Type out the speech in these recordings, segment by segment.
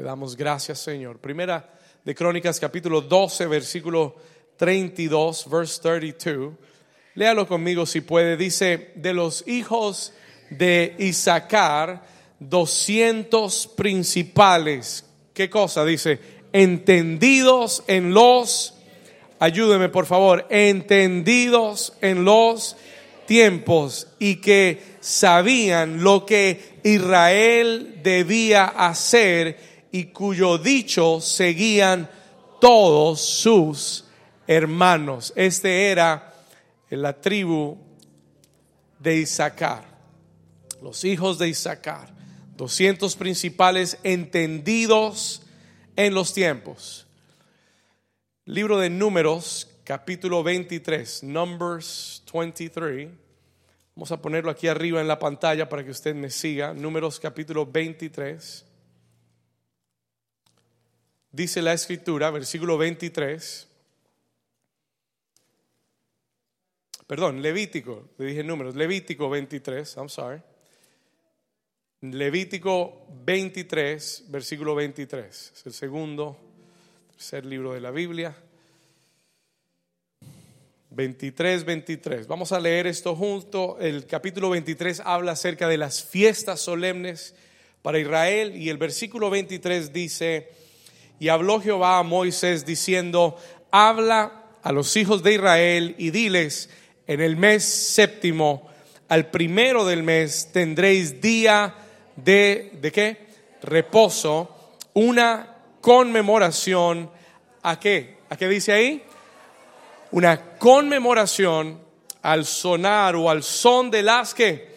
Te damos gracias, Señor. Primera de Crónicas, capítulo 12, versículo 32, verse 32. Léalo conmigo si puede. Dice, de los hijos de Isaacar, 200 principales. ¿Qué cosa? Dice, entendidos en los, ayúdeme por favor, entendidos en los tiempos y que sabían lo que Israel debía hacer y cuyo dicho seguían todos sus hermanos. Este era la tribu de Isaacar, los hijos de Isaacar, 200 principales entendidos en los tiempos. Libro de Números, capítulo 23, Numbers 23. Vamos a ponerlo aquí arriba en la pantalla para que usted me siga. Números capítulo 23. Dice la escritura, versículo 23. Perdón, Levítico, le dije números, Levítico 23, I'm sorry. Levítico 23, versículo 23. Es el segundo, tercer libro de la Biblia. 23, 23. Vamos a leer esto junto. El capítulo 23 habla acerca de las fiestas solemnes para Israel y el versículo 23 dice, y habló Jehová a Moisés diciendo, habla a los hijos de Israel y diles, en el mes séptimo, al primero del mes, tendréis día de, ¿de qué? Reposo, una conmemoración, ¿a qué? ¿A qué dice ahí? Una conmemoración al sonar o al son de las que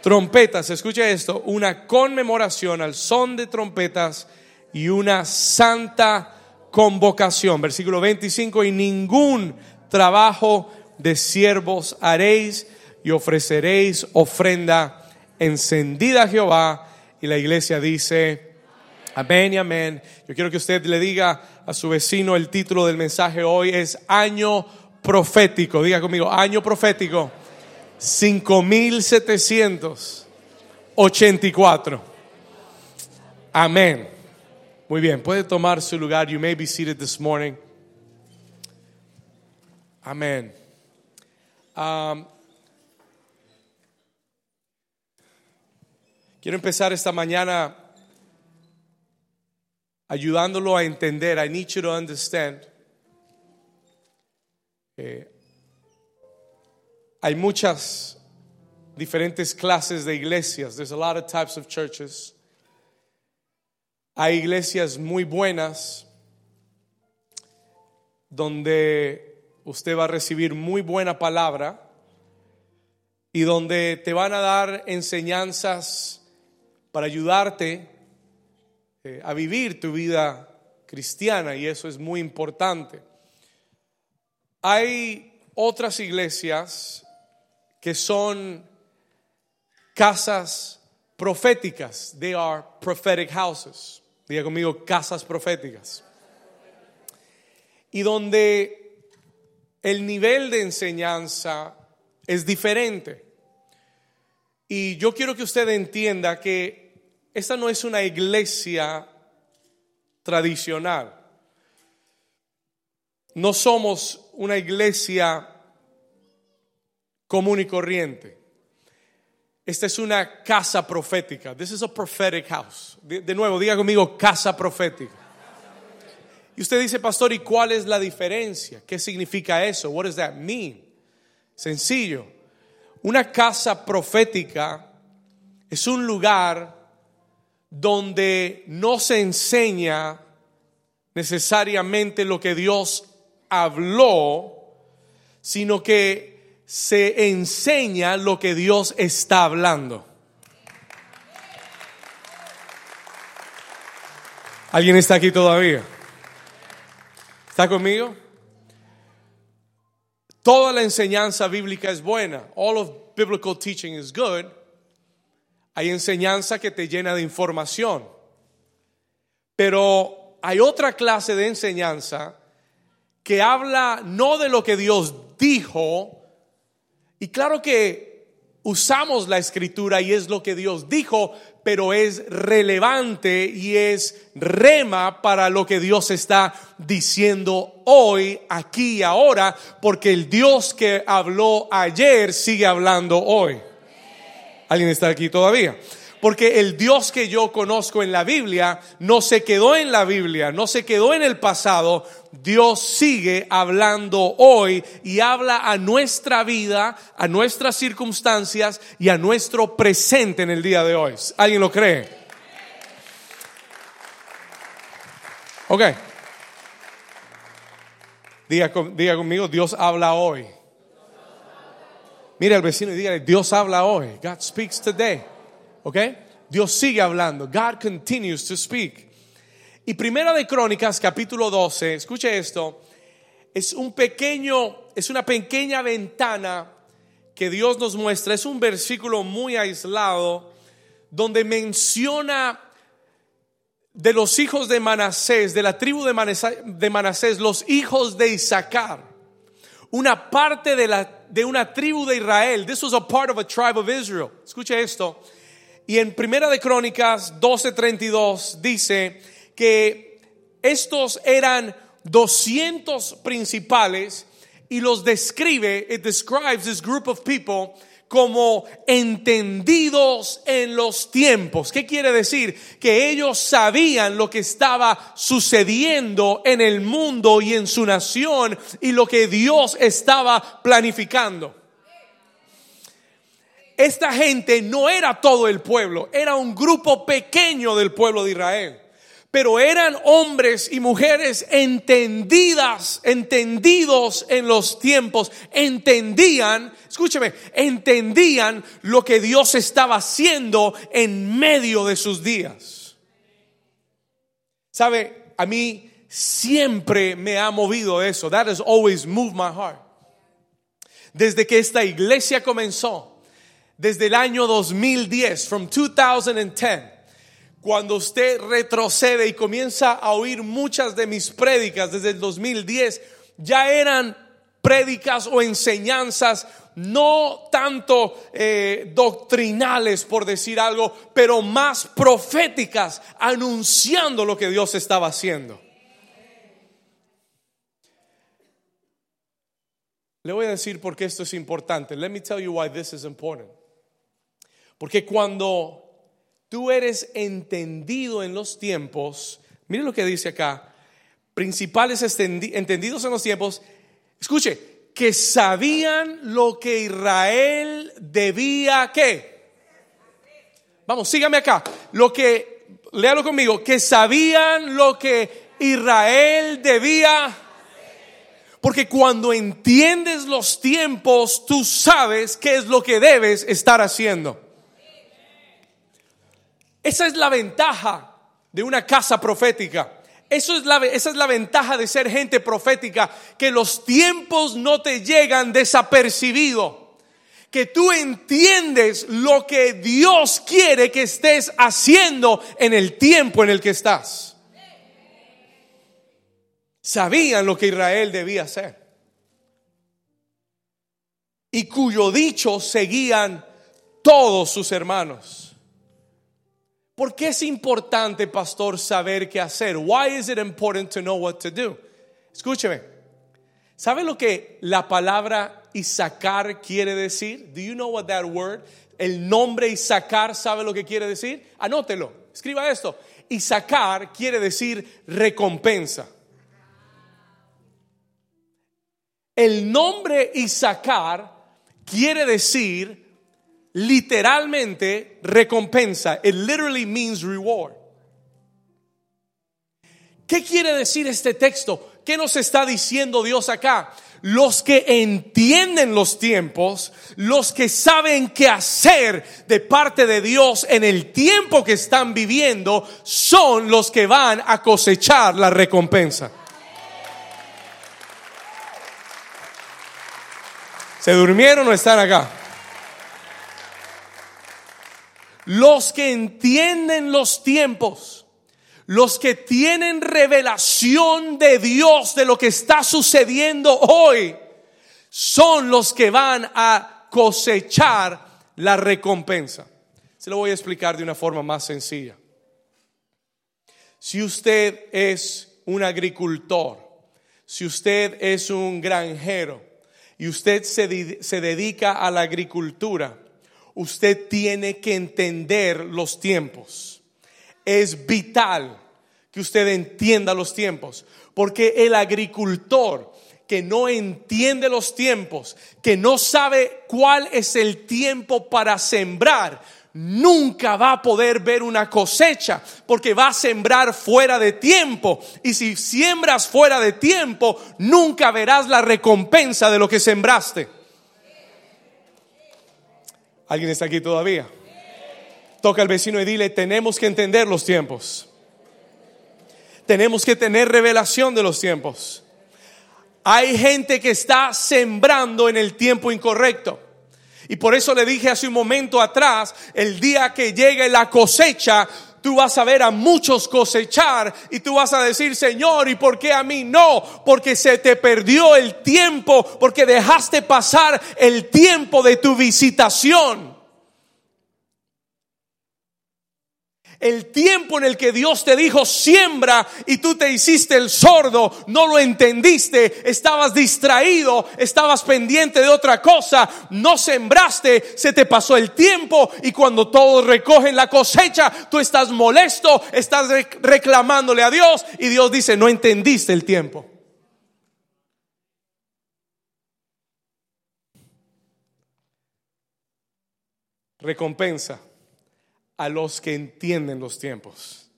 trompetas, escucha esto, una conmemoración al son de trompetas y una santa convocación. Versículo 25, y ningún trabajo de siervos haréis y ofreceréis ofrenda encendida a Jehová. Y la iglesia dice, amén y amén. Yo quiero que usted le diga a su vecino el título del mensaje hoy es año profético. Diga conmigo, año profético. 5784. Amén. Muy bien, puede tomar su lugar. You may be seated this morning. Amén. Quiero empezar esta mañana ayudándolo a entender. I need you to understand. Eh, hay muchas diferentes clases de iglesias. There's a lot of types of churches. Hay iglesias muy buenas donde usted va a recibir muy buena palabra y donde te van a dar enseñanzas para ayudarte eh, a vivir tu vida cristiana y eso es muy importante. Hay otras iglesias que son casas proféticas. They are prophetic houses. Diga conmigo, casas proféticas. Y donde el nivel de enseñanza es diferente. Y yo quiero que usted entienda que esta no es una iglesia tradicional. No somos una iglesia común y corriente. Esta es una casa profética. This is a prophetic house. De, nuevo, diga conmigo casa profética. Y usted dice, pastor, ¿y cuál es la diferencia? ¿Qué significa eso? What does that mean? Sencillo. Una casa profética es un lugar donde no se enseña necesariamente lo que Dios habló, sino que se enseña lo que Dios está hablando. ¿Alguien está aquí todavía? ¿Está conmigo? Toda la enseñanza bíblica es buena. All of biblical teaching is good. Hay enseñanza que te llena de información. Pero hay otra clase de enseñanza que habla no de lo que Dios dijo, y claro que usamos la escritura y es lo que Dios dijo, pero es relevante y es rema para lo que Dios está diciendo hoy, aquí y ahora, porque el Dios que habló ayer sigue hablando hoy. ¿Alguien está aquí todavía? Porque el Dios que yo conozco en la Biblia no se quedó en la Biblia, no se quedó en el pasado. Dios sigue hablando hoy y habla a nuestra vida, a nuestras circunstancias y a nuestro presente en el día de hoy. ¿Alguien lo cree? Ok. Diga, diga conmigo, Dios habla hoy. Mira al vecino y dígale, Dios habla hoy. God speaks today. ¿Ok? Dios sigue hablando. God continues to speak. Y Primera de Crónicas, capítulo 12, escuche esto, es un pequeño, es una pequeña ventana que Dios nos muestra, es un versículo muy aislado donde menciona de los hijos de Manasés, de la tribu de Manasés, de Manasés los hijos de Isaacar, una parte de, la, de una tribu de Israel. This was a part of a tribe of Israel. Escuche esto. Y en Primera de Crónicas 12:32 dice que estos eran 200 principales y los describe, it describes this group of people como entendidos en los tiempos. ¿Qué quiere decir? Que ellos sabían lo que estaba sucediendo en el mundo y en su nación y lo que Dios estaba planificando esta gente no era todo el pueblo, era un grupo pequeño del pueblo de Israel. Pero eran hombres y mujeres entendidas, entendidos en los tiempos, entendían, escúcheme, entendían lo que Dios estaba haciendo en medio de sus días. ¿Sabe? A mí siempre me ha movido eso. That has always moved my heart. Desde que esta iglesia comenzó, desde el año 2010, from 2010, cuando usted retrocede y comienza a oír muchas de mis prédicas desde el 2010, ya eran prédicas o enseñanzas no tanto eh, doctrinales, por decir algo, pero más proféticas, anunciando lo que Dios estaba haciendo. Le voy a decir por qué esto es importante. Let me tell you why this is important. Porque cuando tú eres entendido en los tiempos, mire lo que dice acá, principales entendidos en los tiempos, escuche, que sabían lo que Israel debía qué. Vamos, sígame acá. Lo que, léalo conmigo, que sabían lo que Israel debía. Porque cuando entiendes los tiempos, tú sabes qué es lo que debes estar haciendo. Esa es la ventaja de una casa profética. Es la, esa es la ventaja de ser gente profética, que los tiempos no te llegan desapercibido, que tú entiendes lo que Dios quiere que estés haciendo en el tiempo en el que estás. Sabían lo que Israel debía hacer y cuyo dicho seguían todos sus hermanos. ¿Por qué es importante, pastor, saber qué hacer? Why is it important to know what to do? Escúcheme. ¿Sabe lo que la palabra Isaacar quiere decir? Do you know what that word? El nombre Isaacar, ¿sabe lo que quiere decir? Anótelo. Escriba esto. Isaacar quiere decir recompensa. El nombre Isaacar quiere decir literalmente recompensa. It literally means reward. ¿Qué quiere decir este texto? ¿Qué nos está diciendo Dios acá? Los que entienden los tiempos, los que saben qué hacer de parte de Dios en el tiempo que están viviendo, son los que van a cosechar la recompensa. ¿Se durmieron o están acá? Los que entienden los tiempos, los que tienen revelación de Dios de lo que está sucediendo hoy, son los que van a cosechar la recompensa. Se lo voy a explicar de una forma más sencilla. Si usted es un agricultor, si usted es un granjero y usted se, se dedica a la agricultura, usted tiene que entender los tiempos. Es vital que usted entienda los tiempos, porque el agricultor que no entiende los tiempos, que no sabe cuál es el tiempo para sembrar, nunca va a poder ver una cosecha porque va a sembrar fuera de tiempo. Y si siembras fuera de tiempo, nunca verás la recompensa de lo que sembraste. ¿Alguien está aquí todavía? Toca al vecino y dile, tenemos que entender los tiempos. Tenemos que tener revelación de los tiempos. Hay gente que está sembrando en el tiempo incorrecto. Y por eso le dije hace un momento atrás, el día que llegue la cosecha, tú vas a ver a muchos cosechar y tú vas a decir, Señor, ¿y por qué a mí no? Porque se te perdió el tiempo, porque dejaste pasar el tiempo de tu visitación. El tiempo en el que Dios te dijo siembra y tú te hiciste el sordo, no lo entendiste, estabas distraído, estabas pendiente de otra cosa, no sembraste, se te pasó el tiempo y cuando todos recogen la cosecha, tú estás molesto, estás reclamándole a Dios y Dios dice, no entendiste el tiempo. Recompensa a los que entienden los tiempos.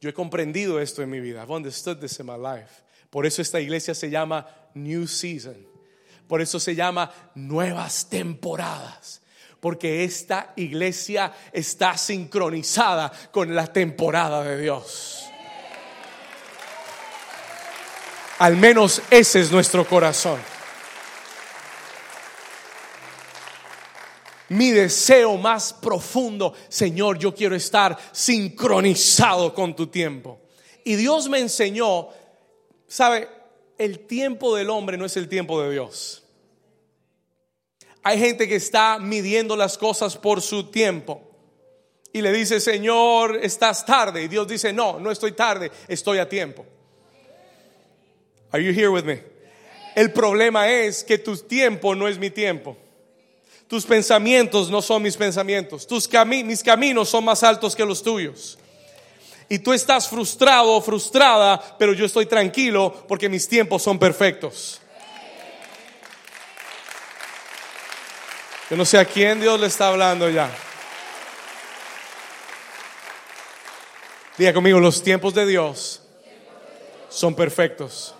Yo he comprendido esto en mi vida. I've understood this in my life. Por eso esta iglesia se llama New Season. Por eso se llama Nuevas Temporadas. Porque esta iglesia está sincronizada con la temporada de Dios. Al menos ese es nuestro corazón. Mi deseo más profundo, Señor, yo quiero estar sincronizado con tu tiempo. Y Dios me enseñó, sabe, el tiempo del hombre no es el tiempo de Dios. Hay gente que está midiendo las cosas por su tiempo. Y le dice, Señor, estás tarde. Y Dios dice, no, no estoy tarde, estoy a tiempo. Are you here with me? El problema es que tu tiempo no es mi tiempo. Tus pensamientos no son mis pensamientos. Tus mis caminos son más altos que los tuyos. Y tú estás frustrado o frustrada, pero yo estoy tranquilo porque mis tiempos son perfectos. Yo no sé a quién Dios le está hablando ya. Diga conmigo, los tiempos de Dios son perfectos.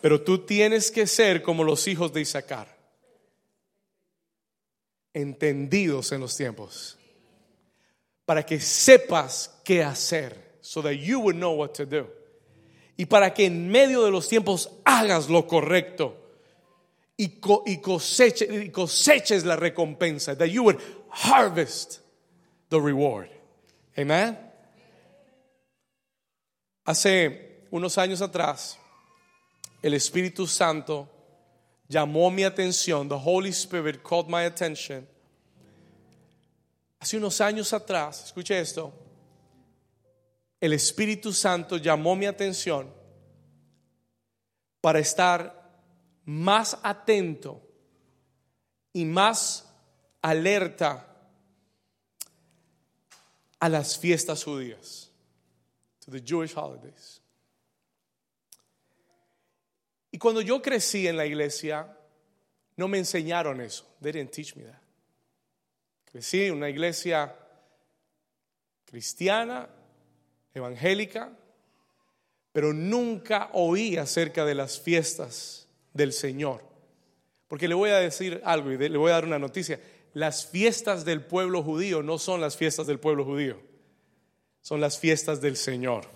Pero tú tienes que ser como los hijos de Isaacar entendidos en los tiempos para que sepas qué hacer, so that you would know what to do. Y para que en medio de los tiempos hagas lo correcto y, coseche, y coseches la recompensa, that you would harvest the reward. Amen. Hace unos años atrás, el Espíritu Santo llamó mi atención, the Holy Spirit called my attention. Hace unos años atrás, escuche esto, el Espíritu Santo llamó mi atención para estar más atento y más alerta a las fiestas judías, to the Jewish holidays. Y cuando yo crecí en la iglesia, no me enseñaron eso. They didn't teach me that. Crecí en una iglesia cristiana, evangélica, pero nunca oí acerca de las fiestas del Señor. Porque le voy a decir algo y le voy a dar una noticia. Las fiestas del pueblo judío no son las fiestas del pueblo judío, son las fiestas del Señor.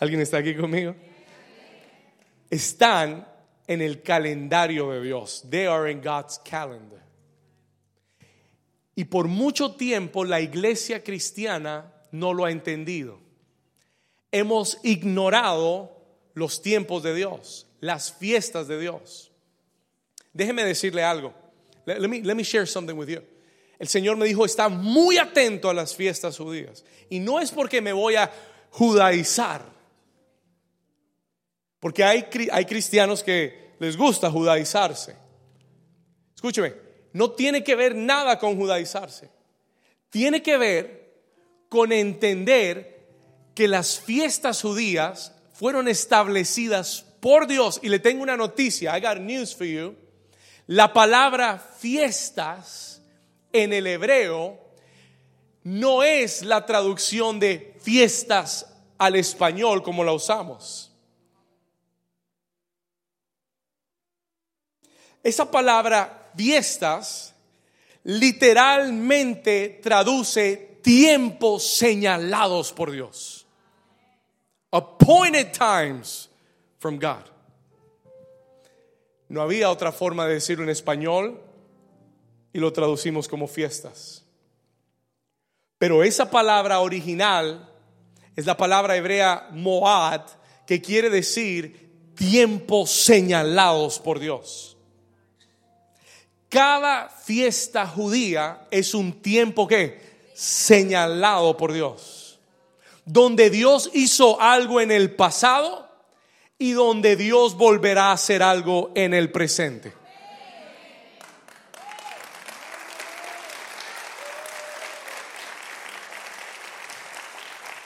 ¿Alguien está aquí conmigo? Están en el calendario de Dios. They are in God's calendar. Y por mucho tiempo la iglesia cristiana no lo ha entendido. Hemos ignorado los tiempos de Dios, las fiestas de Dios. Déjeme decirle algo. Let, me, let me share something with you. El Señor me dijo, está muy atento a las fiestas judías. Y no es porque me voy a judaizar. Porque hay, hay cristianos que les gusta judaizarse. Escúcheme, no tiene que ver nada con judaizarse. Tiene que ver con entender que las fiestas judías fueron establecidas por Dios. Y le tengo una noticia, I got news for you. La palabra fiestas en el hebreo no es la traducción de fiestas al español como la usamos. Esa palabra fiestas literalmente traduce tiempos señalados por Dios. Appointed times from God. No había otra forma de decirlo en español y lo traducimos como fiestas. Pero esa palabra original es la palabra hebrea moad, que quiere decir tiempos señalados por Dios. Cada fiesta judía es un tiempo que señalado por Dios, donde Dios hizo algo en el pasado y donde Dios volverá a hacer algo en el presente.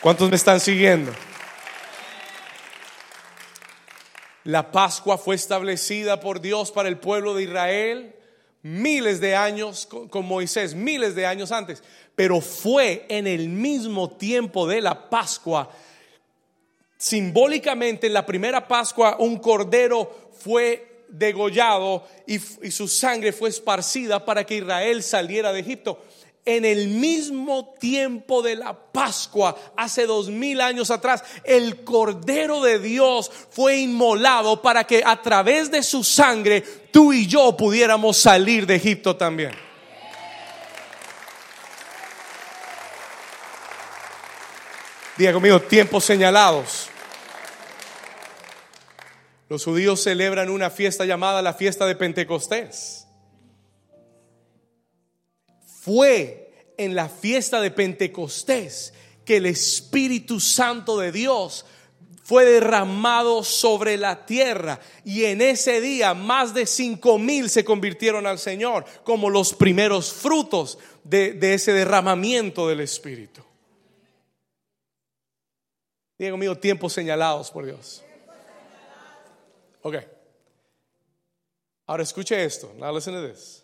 ¿Cuántos me están siguiendo? La Pascua fue establecida por Dios para el pueblo de Israel miles de años con, Moisés, miles de años antes, pero fue en el mismo tiempo de la Pascua. Simbólicamente, en la primera Pascua, un cordero fue degollado y, y su sangre fue esparcida para que Israel saliera de Egipto en el mismo tiempo de la Pascua, hace dos mil años atrás, el Cordero de Dios fue inmolado para que a través de su sangre tú y yo pudiéramos salir de Egipto también. Diga conmigo, tiempos señalados. Los judíos celebran una fiesta llamada la fiesta de Pentecostés fue en la fiesta de Pentecostés que el Espíritu Santo de Dios fue derramado sobre la tierra y en ese día más de cinco mil se convirtieron al Señor como los primeros frutos de, ese derramamiento del Espíritu. Diga conmigo, tiempos señalados por Dios. Ok. Ahora escuche esto. Now listen to this.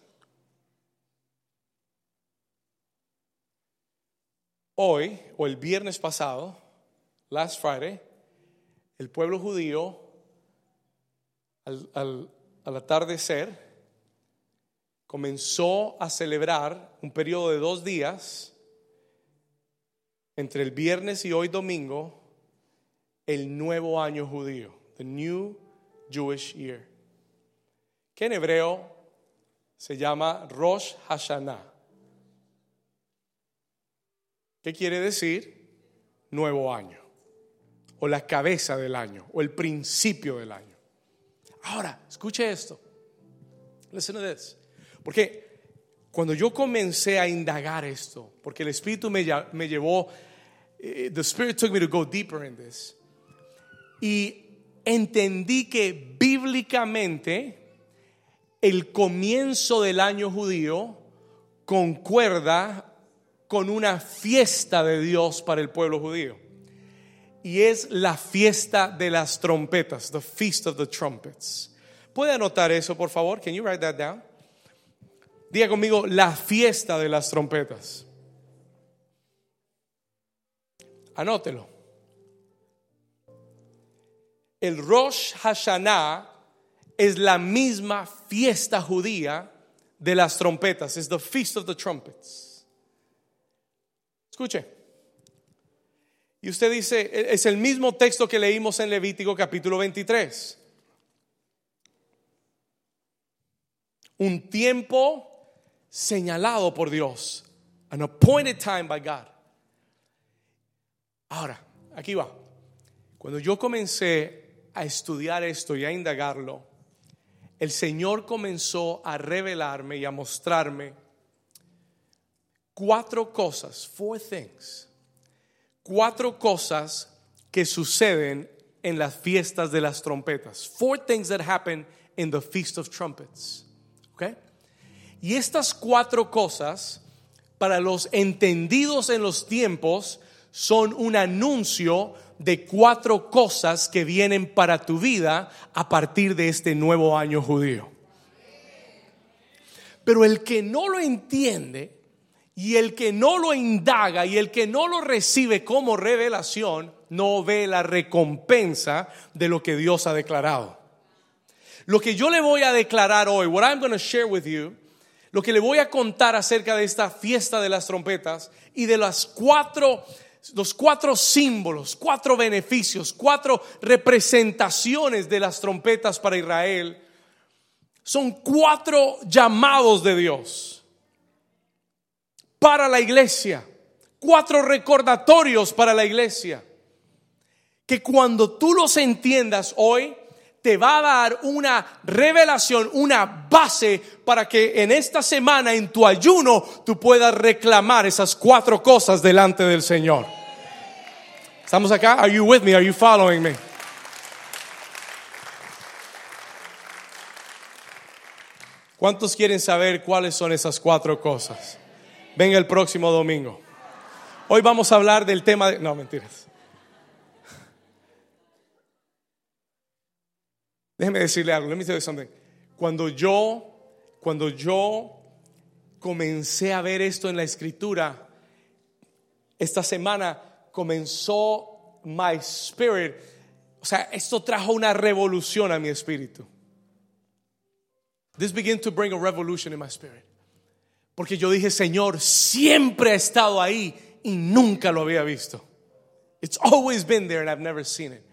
Hoy, o el viernes pasado, last Friday, el pueblo judío, al, al, al, atardecer, comenzó a celebrar un periodo de dos días, entre el viernes y hoy domingo, el nuevo año judío, the new Jewish year, que en hebreo se llama Rosh Hashanah. ¿Qué quiere decir? Nuevo año. O la cabeza del año. O el principio del año. Ahora, escuche esto. Listen to this. Porque cuando yo comencé a indagar esto, porque el Espíritu me, me llevó, the Spirit took me to go deeper in this. Y entendí que bíblicamente el comienzo del año judío concuerda con una fiesta de Dios para el pueblo judío. Y es la fiesta de las trompetas, the feast of the trumpets. ¿Puede anotar eso, por favor? Can you write that down? Diga conmigo, la fiesta de las trompetas. Anótelo. El Rosh Hashanah es la misma fiesta judía de las trompetas. Es the feast of the trumpets. Escuche. Y usted dice, es el mismo texto que leímos en Levítico capítulo 23. Un tiempo señalado por Dios. An appointed time by God. Ahora, aquí va. Cuando yo comencé a estudiar esto y a indagarlo, el Señor comenzó a revelarme y a mostrarme cuatro cosas, four things, cuatro cosas que suceden en las fiestas de las trompetas. Four things that happen in the Feast of Trumpets. Okay? Y estas cuatro cosas, para los entendidos en los tiempos, son un anuncio de cuatro cosas que vienen para tu vida a partir de este nuevo año judío. Pero el que no lo entiende y el que no lo indaga y el que no lo recibe como revelación, no ve la recompensa de lo que Dios ha declarado. Lo que yo le voy a declarar hoy, what I'm going to share with you, lo que le voy a contar acerca de esta fiesta de las trompetas y de las cuatro los cuatro símbolos, cuatro beneficios, cuatro representaciones de las trompetas para Israel, son cuatro llamados de Dios para la iglesia, cuatro recordatorios para la iglesia, que cuando tú los entiendas hoy, te va a dar una revelación, una base para que en esta semana, en tu ayuno, tú puedas reclamar esas cuatro cosas delante del Señor. ¿Estamos acá? Are you with me? Are you following me? ¿Cuántos quieren saber cuáles son esas cuatro cosas? Venga el próximo domingo. Hoy vamos a hablar del tema de... No, mentiras. Déjeme decirle algo. Let me tell you something. Cuando yo, cuando yo comencé a ver esto en la escritura, esta semana comenzó my spirit. O sea, esto trajo una revolución a mi espíritu. This began to bring a revolution in my spirit. Porque yo dije, Señor, siempre ha estado ahí y nunca lo había visto. It's always been there and I've never seen it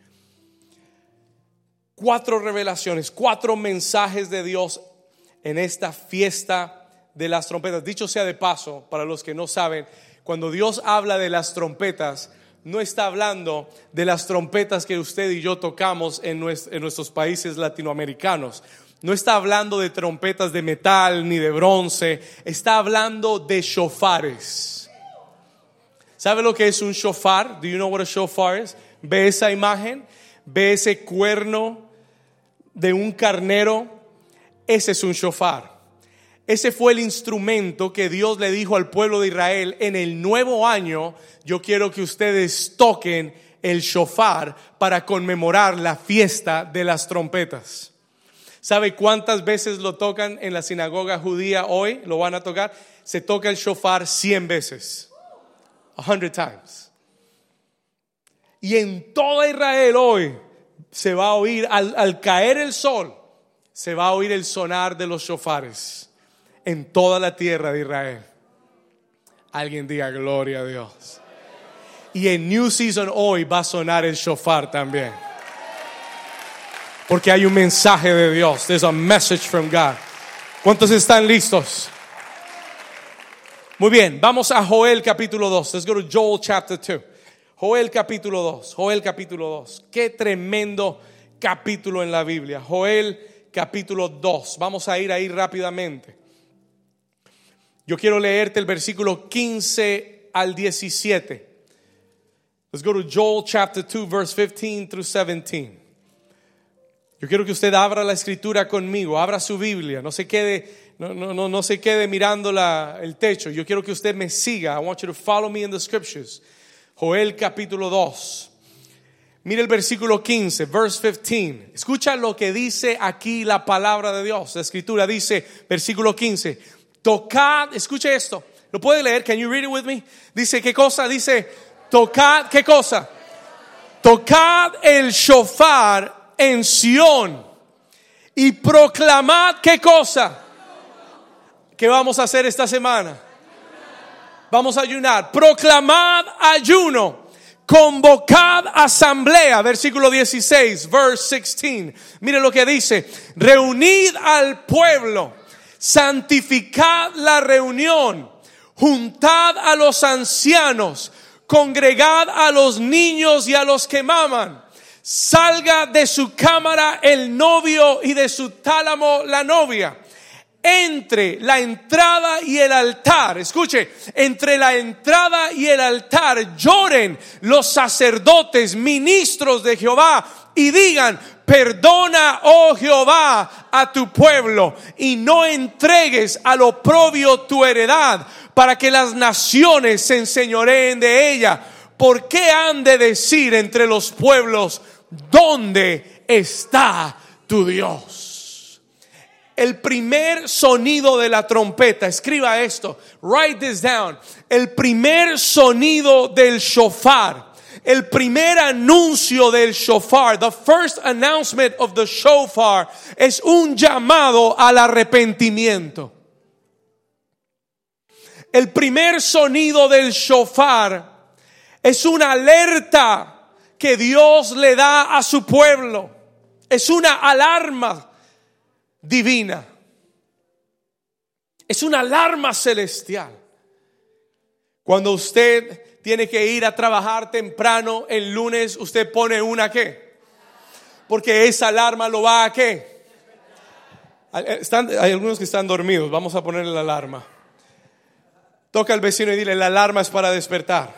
cuatro revelaciones, cuatro mensajes de Dios en esta fiesta de las trompetas. Dicho sea de paso, para los que no saben, cuando Dios habla de las trompetas, no está hablando de las trompetas que usted y yo tocamos en, nuestros países latinoamericanos. No está hablando de trompetas de metal ni de bronce, está hablando de shofares. ¿Sabe lo que es un shofar? Do you know what a shofar is? Ve esa imagen, ve ese cuerno de un carnero, ese es un shofar. Ese fue el instrumento que Dios le dijo al pueblo de Israel en el nuevo año. Yo quiero que ustedes toquen el shofar para conmemorar la fiesta de las trompetas. ¿Sabe cuántas veces lo tocan en la sinagoga judía hoy? ¿Lo van a tocar? Se toca el shofar cien veces. A hundred times. Y en toda Israel hoy se va a oír, al, caer el sol, se va a oír el sonar de los shofares en toda la tierra de Israel. Alguien diga gloria a Dios. Y en New Season hoy va a sonar el shofar también. Porque hay un mensaje de Dios. There's a message from God. ¿Cuántos están listos? Muy bien, vamos a Joel capítulo 2. Let's go to Joel chapter 2. Joel capítulo 2, Joel capítulo 2. Qué tremendo capítulo en la Biblia. Joel capítulo 2. Vamos a ir ahí rápidamente. Yo quiero leerte el versículo 15 al 17. Let's go to Joel chapter 2 verse 15 through 17. Yo quiero que usted abra la escritura conmigo, abra su Biblia, no se quede no, no, no, no se quede mirando la, el techo. Yo quiero que usted me siga. I want you to follow me in the scriptures. Joel capítulo 2. Mire el versículo 15, verse 15. Escucha lo que dice aquí la palabra de Dios. La escritura dice, versículo 15, tocad, escuche esto. ¿Lo puede leer? Can you read it with me? Dice, ¿qué cosa? Dice, tocad, ¿qué cosa? Tocad el shofar en Sión y proclamad, ¿qué cosa? ¿Qué vamos a hacer esta semana? Vamos a ayunar. Proclamad ayuno. Convocad asamblea, versículo 16, verse 16. Mire lo que dice. Reunid al pueblo. Santificad la reunión. Juntad a los ancianos. Congregad a los niños y a los que maman salga de su cámara el novio y de su tálamo la novia. Entre la entrada y el altar, escuche, entre la entrada y el altar lloren los sacerdotes, ministros de Jehová y digan, perdona, oh Jehová, a tu pueblo y no entregues al oprobio tu heredad para que las naciones se enseñoreen de ella. ¿Por qué han de decir entre los pueblos, ¿dónde está tu Dios? El primer sonido de la trompeta, escriba esto, write this down. El primer sonido del shofar, el primer anuncio del shofar, the first announcement of the shofar, es un llamado al arrepentimiento. El primer sonido del shofar es una alerta que Dios le da a su pueblo. Es una alarma divina. Es una alarma celestial. Cuando usted tiene que ir a trabajar temprano el lunes, usted pone una qué? Porque esa alarma lo va a qué? hay algunos que están dormidos, vamos a ponerle la alarma. Toca al vecino y dile, la alarma es para despertar.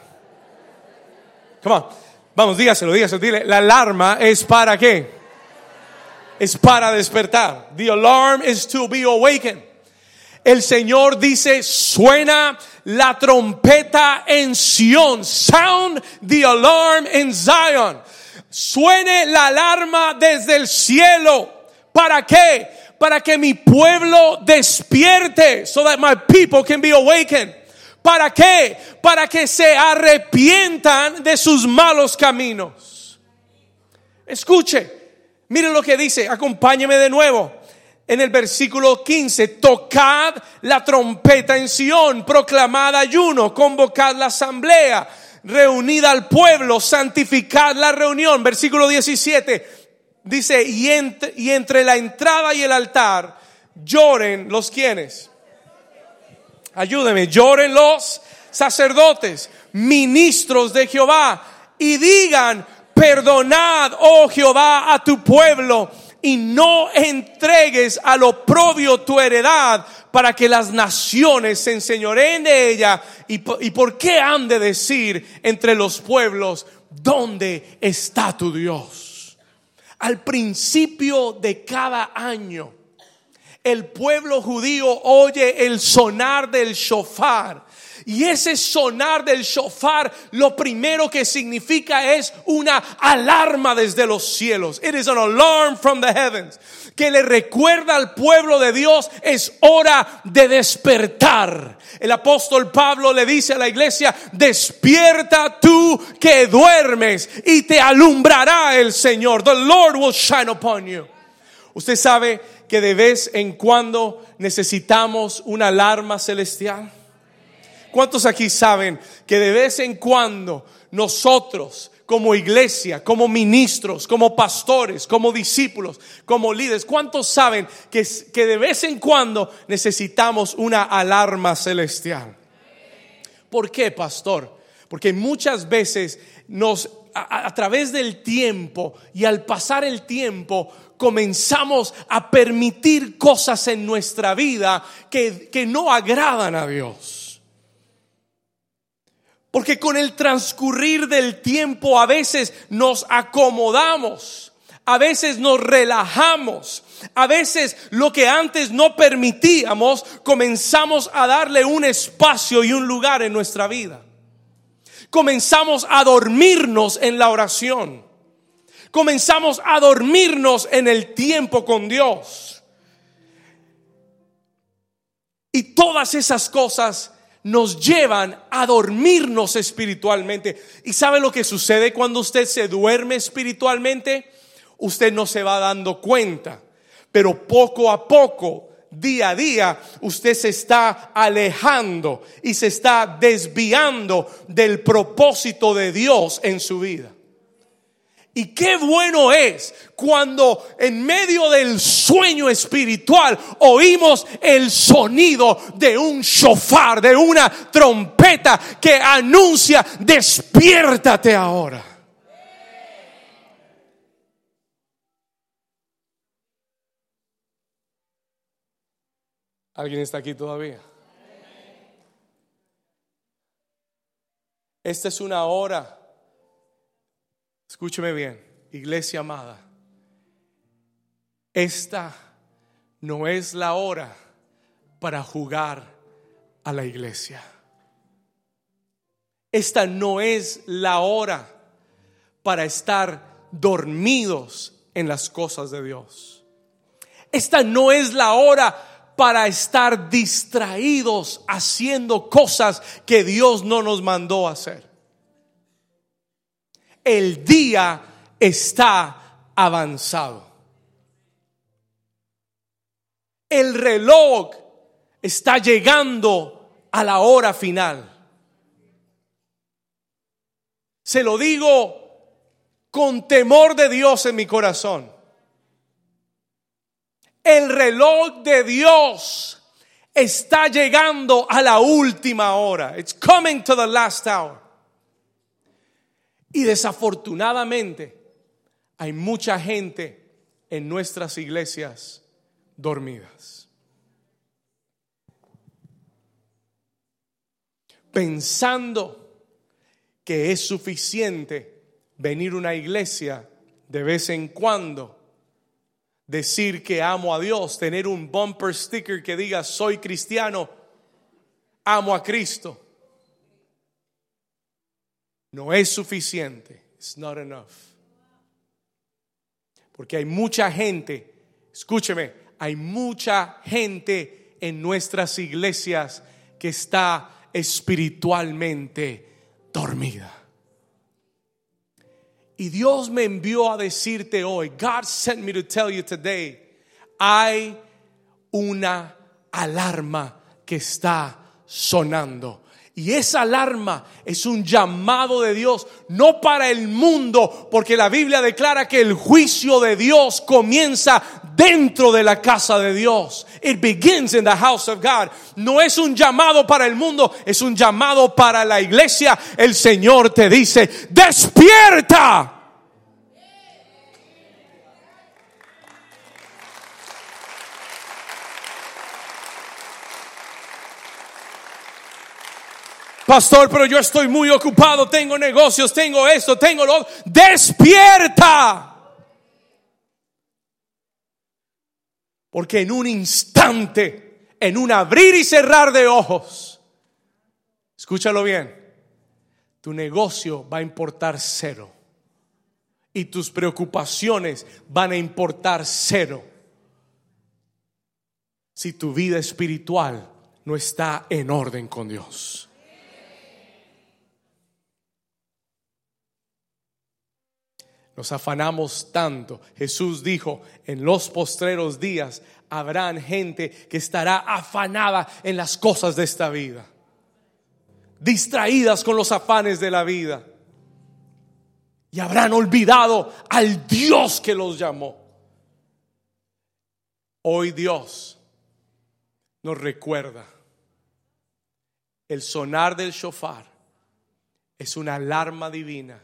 Come on. Vamos, dígaselo, dígaselo, dile, la alarma es para qué? Es para despertar. The alarm is to be awakened. El Señor dice, suena la trompeta en Sion. Sound the alarm in Zion. Suene la alarma desde el cielo. ¿Para qué? Para que mi pueblo despierte. So that my people can be awakened. ¿Para qué? Para que se arrepientan de sus malos caminos. Escuche, miren lo que dice, acompáñeme de nuevo. En el versículo 15, tocad la trompeta en Sión, proclamad ayuno, convocad la asamblea, reunid al pueblo, santificad la reunión. Versículo 17 dice, y y entre la entrada y el altar lloren los quienes ayúdeme, lloren los sacerdotes, ministros de Jehová, y digan, perdonad, oh Jehová, a tu pueblo, y no entregues al oprobio tu heredad, para que las naciones se enseñoreen de ella. ¿Y, ¿Y por qué han de decir entre los pueblos, ¿dónde está tu Dios? Al principio de cada año, el pueblo judío oye el sonar del shofar. Y ese sonar del shofar lo primero que significa es una alarma desde los cielos. It is an alarm from the heavens. Que le recuerda al pueblo de Dios es hora de despertar. El apóstol Pablo le dice a la iglesia, despierta tú que duermes y te alumbrará el Señor. The Lord will shine upon you. Usted sabe que de vez en cuando necesitamos una alarma celestial? ¿Cuántos aquí saben que de vez en cuando nosotros como iglesia, como ministros, como pastores, como discípulos, como líderes, ¿cuántos saben que, que de vez en cuando necesitamos una alarma celestial? ¿Por qué, pastor? Porque muchas veces nos, a través del tiempo y al pasar el tiempo, comenzamos a permitir cosas en nuestra vida que, que no agradan a Dios. Porque con el transcurrir del tiempo a veces nos acomodamos, a veces nos relajamos, a veces lo que antes no permitíamos comenzamos a darle un espacio y un lugar en nuestra vida. Comenzamos a dormirnos en la oración comenzamos a dormirnos en el tiempo con Dios. Y todas esas cosas nos llevan a dormirnos espiritualmente. ¿Y sabe lo que sucede cuando usted se duerme espiritualmente? Usted no se va dando cuenta, pero poco a poco, día a día, usted se está alejando y se está desviando del propósito de Dios en su vida. Y qué bueno es cuando en medio del sueño espiritual oímos el sonido de un shofar, de una trompeta que anuncia, despiértate ahora. ¿Alguien está aquí todavía? Esta es una hora escúcheme bien, iglesia amada, esta no es la hora para jugar a la iglesia. Esta no es la hora para estar dormidos en las cosas de Dios. Esta no es la hora para estar distraídos haciendo cosas que Dios no nos mandó hacer. El día está avanzado. El reloj está llegando a la hora final. Se lo digo con temor de Dios en mi corazón. El reloj de Dios está llegando a la última hora. It's coming to the last hour. Y desafortunadamente hay mucha gente en nuestras iglesias dormidas. Pensando que es suficiente venir a una iglesia de vez en cuando, decir que amo a Dios, tener un bumper sticker que diga soy cristiano, amo a Cristo. No es suficiente. It's not enough. Porque hay mucha gente, escúcheme, hay mucha gente en nuestras iglesias que está espiritualmente dormida. Y Dios me envió a decirte hoy, God sent me to tell you today, hay una alarma que está sonando. Y esa alarma es un llamado de Dios, no para el mundo, porque la Biblia declara que el juicio de Dios comienza dentro de la casa de Dios. It begins in the house of God. No es un llamado para el mundo, es un llamado para la iglesia. El Señor te dice, despierta. Pastor, pero yo estoy muy ocupado, tengo negocios, tengo esto, tengo lo Despierta. Porque en un instante, en un abrir y cerrar de ojos, escúchalo bien, tu negocio va a importar cero. Y tus preocupaciones van a importar cero. Si tu vida espiritual no está en orden con Dios. Nos afanamos tanto. Jesús dijo, en los postreros días habrán gente que estará afanada en las cosas de esta vida, distraídas con los afanes de la vida. Y habrán olvidado al Dios que los llamó. Hoy Dios nos recuerda, el sonar del shofar es una alarma divina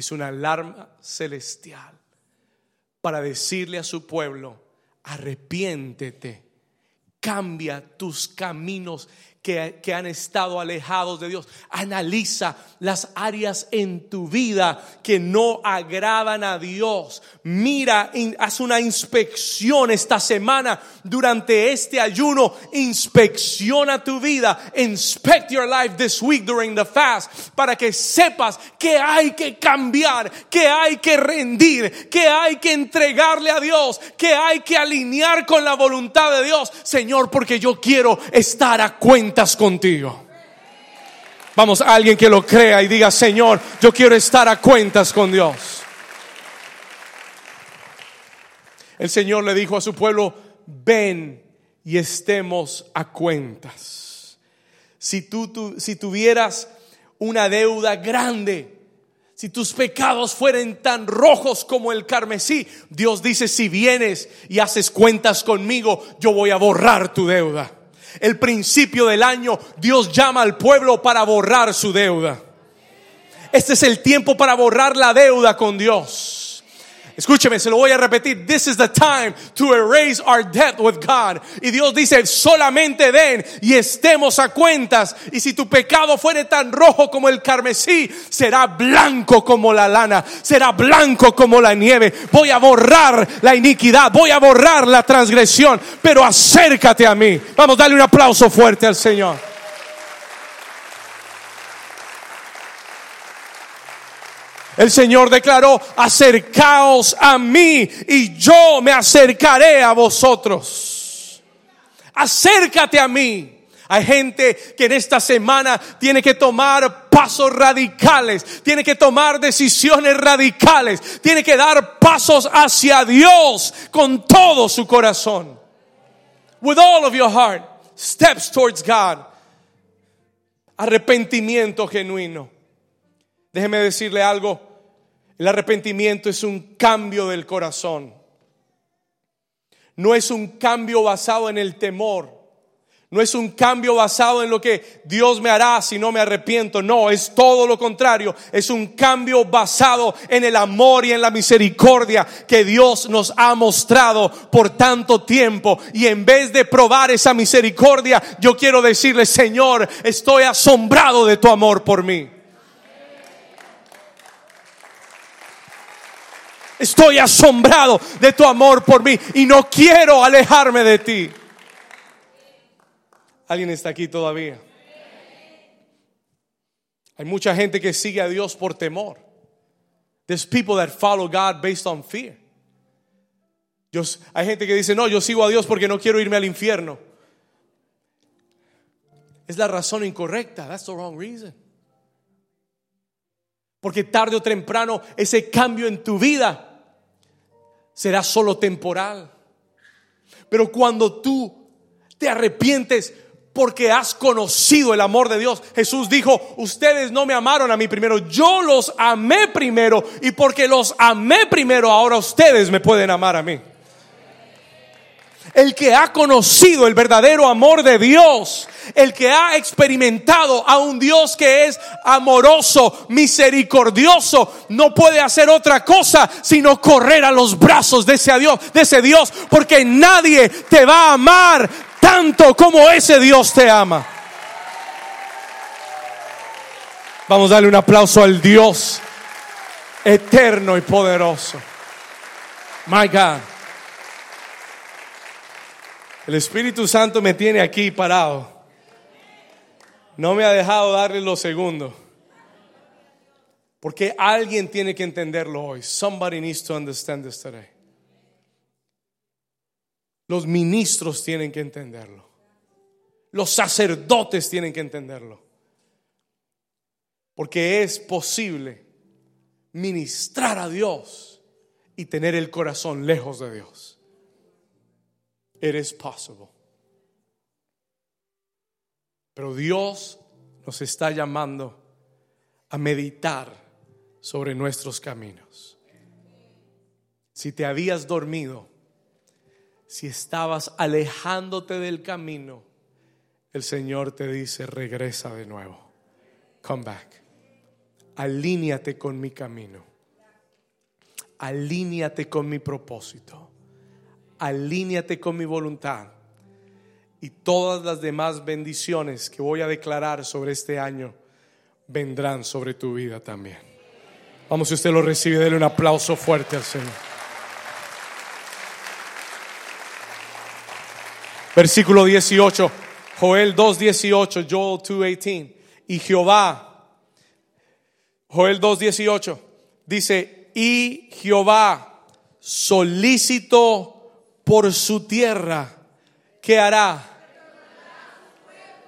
es una alarma celestial para decirle a su pueblo, arrepiéntete, cambia tus caminos que, han estado alejados de Dios. Analiza las áreas en tu vida que no agradan a Dios. Mira, haz una inspección esta semana durante este ayuno. Inspecciona tu vida. Inspect your life this week during the fast para que sepas que hay que cambiar, que hay que rendir, que hay que entregarle a Dios, que hay que alinear con la voluntad de Dios. Señor, porque yo quiero estar a cuenta contigo. Vamos, alguien que lo crea y diga, Señor, yo quiero estar a cuentas con Dios. El Señor le dijo a su pueblo, ven y estemos a cuentas. Si tú, si tuvieras una deuda grande, si tus pecados fueren tan rojos como el carmesí, Dios dice, si vienes y haces cuentas conmigo, yo voy a borrar tu deuda el principio del año, Dios llama al pueblo para borrar su deuda. Este es el tiempo para borrar la deuda con Dios. Escúcheme, se lo voy a repetir. This is the time to erase our debt with God. Y Dios dice, solamente den y estemos a cuentas. Y si tu pecado fuere tan rojo como el carmesí, será blanco como la lana, será blanco como la nieve. Voy a borrar la iniquidad, voy a borrar la transgresión, pero acércate a mí. Vamos, darle un aplauso fuerte al Señor. El Señor declaró, acercaos a mí y yo me acercaré a vosotros. Acércate a mí. Hay gente que en esta semana tiene que tomar pasos radicales, tiene que tomar decisiones radicales, tiene que dar pasos hacia Dios con todo su corazón. With all of your heart, steps towards God. Arrepentimiento genuino. Déjeme decirle algo. El arrepentimiento es un cambio del corazón. No es un cambio basado en el temor. No es un cambio basado en lo que Dios me hará si no me arrepiento. No, es todo lo contrario. Es un cambio basado en el amor y en la misericordia que Dios nos ha mostrado por tanto tiempo. Y en vez de probar esa misericordia, yo quiero decirle, Señor, estoy asombrado de tu amor por mí. Estoy asombrado de tu amor por mí y no quiero alejarme de ti. ¿Alguien está aquí todavía? Hay mucha gente que sigue a Dios por temor. There's people that follow God based on fear. hay gente que dice, no, yo sigo a Dios porque no quiero irme al infierno. Es la razón incorrecta. That's the wrong reason. Porque tarde o temprano ese cambio en tu vida será solo temporal. Pero cuando tú te arrepientes porque has conocido el amor de Dios, Jesús dijo, ustedes no me amaron a mí primero, yo los amé primero y porque los amé primero, ahora ustedes me pueden amar a mí. El que ha conocido el verdadero amor de Dios, el que ha experimentado a un Dios que es amoroso, misericordioso, no puede hacer otra cosa sino correr a los brazos de ese Dios, de ese Dios, porque nadie te va a amar tanto como ese Dios te ama. Vamos a darle un aplauso al Dios eterno y poderoso. My God. El Espíritu Santo me tiene aquí parado. No me ha dejado darle lo segundo. Porque alguien tiene que entenderlo hoy. Somebody needs to understand this today. Los ministros tienen que entenderlo. Los sacerdotes tienen que entenderlo. Porque es posible ministrar a Dios y tener el corazón lejos de Dios. It is possible. Pero Dios nos está llamando a meditar sobre nuestros caminos. Si te habías dormido, si estabas alejándote del camino, el Señor te dice, regresa de nuevo. Come back. Alíñate con mi camino. Alíñate con mi propósito. Alíñate con mi voluntad y todas las demás bendiciones que voy a declarar sobre este año vendrán sobre tu vida también. Vamos, si usted lo recibe, déle un aplauso fuerte al Señor. Versículo 18, Joel 2:18, Joel 2:18. Y Jehová, Joel 2:18, dice, y Jehová, solícito por su tierra, ¿qué hará?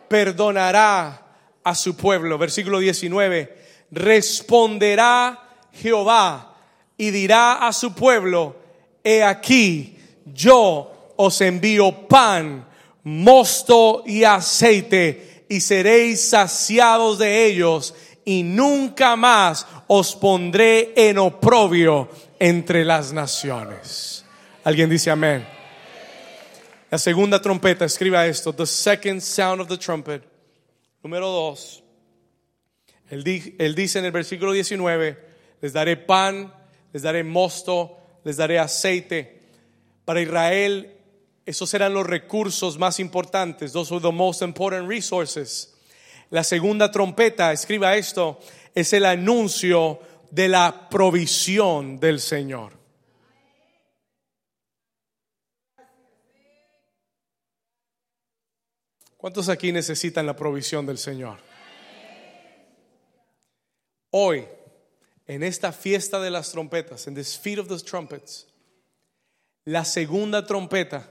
perdonará a su pueblo. Versículo 19. Responderá Jehová y dirá a su pueblo, he aquí, yo os envío pan, mosto y aceite, y seréis saciados de ellos, y nunca más os pondré en oprobio entre las naciones. ¿Alguien dice amén? La segunda trompeta, escriba esto, the second sound of the trumpet. Número dos, él, dice en el versículo 19, les daré pan, les daré mosto, les daré aceite. Para Israel, esos eran los recursos más importantes. Those were the most important resources. La segunda trompeta, escriba esto, es el anuncio de la provisión del Señor. ¿Cuántos aquí necesitan la provisión del Señor? Hoy, en esta fiesta de las trompetas, en this feast of the trumpets, la segunda trompeta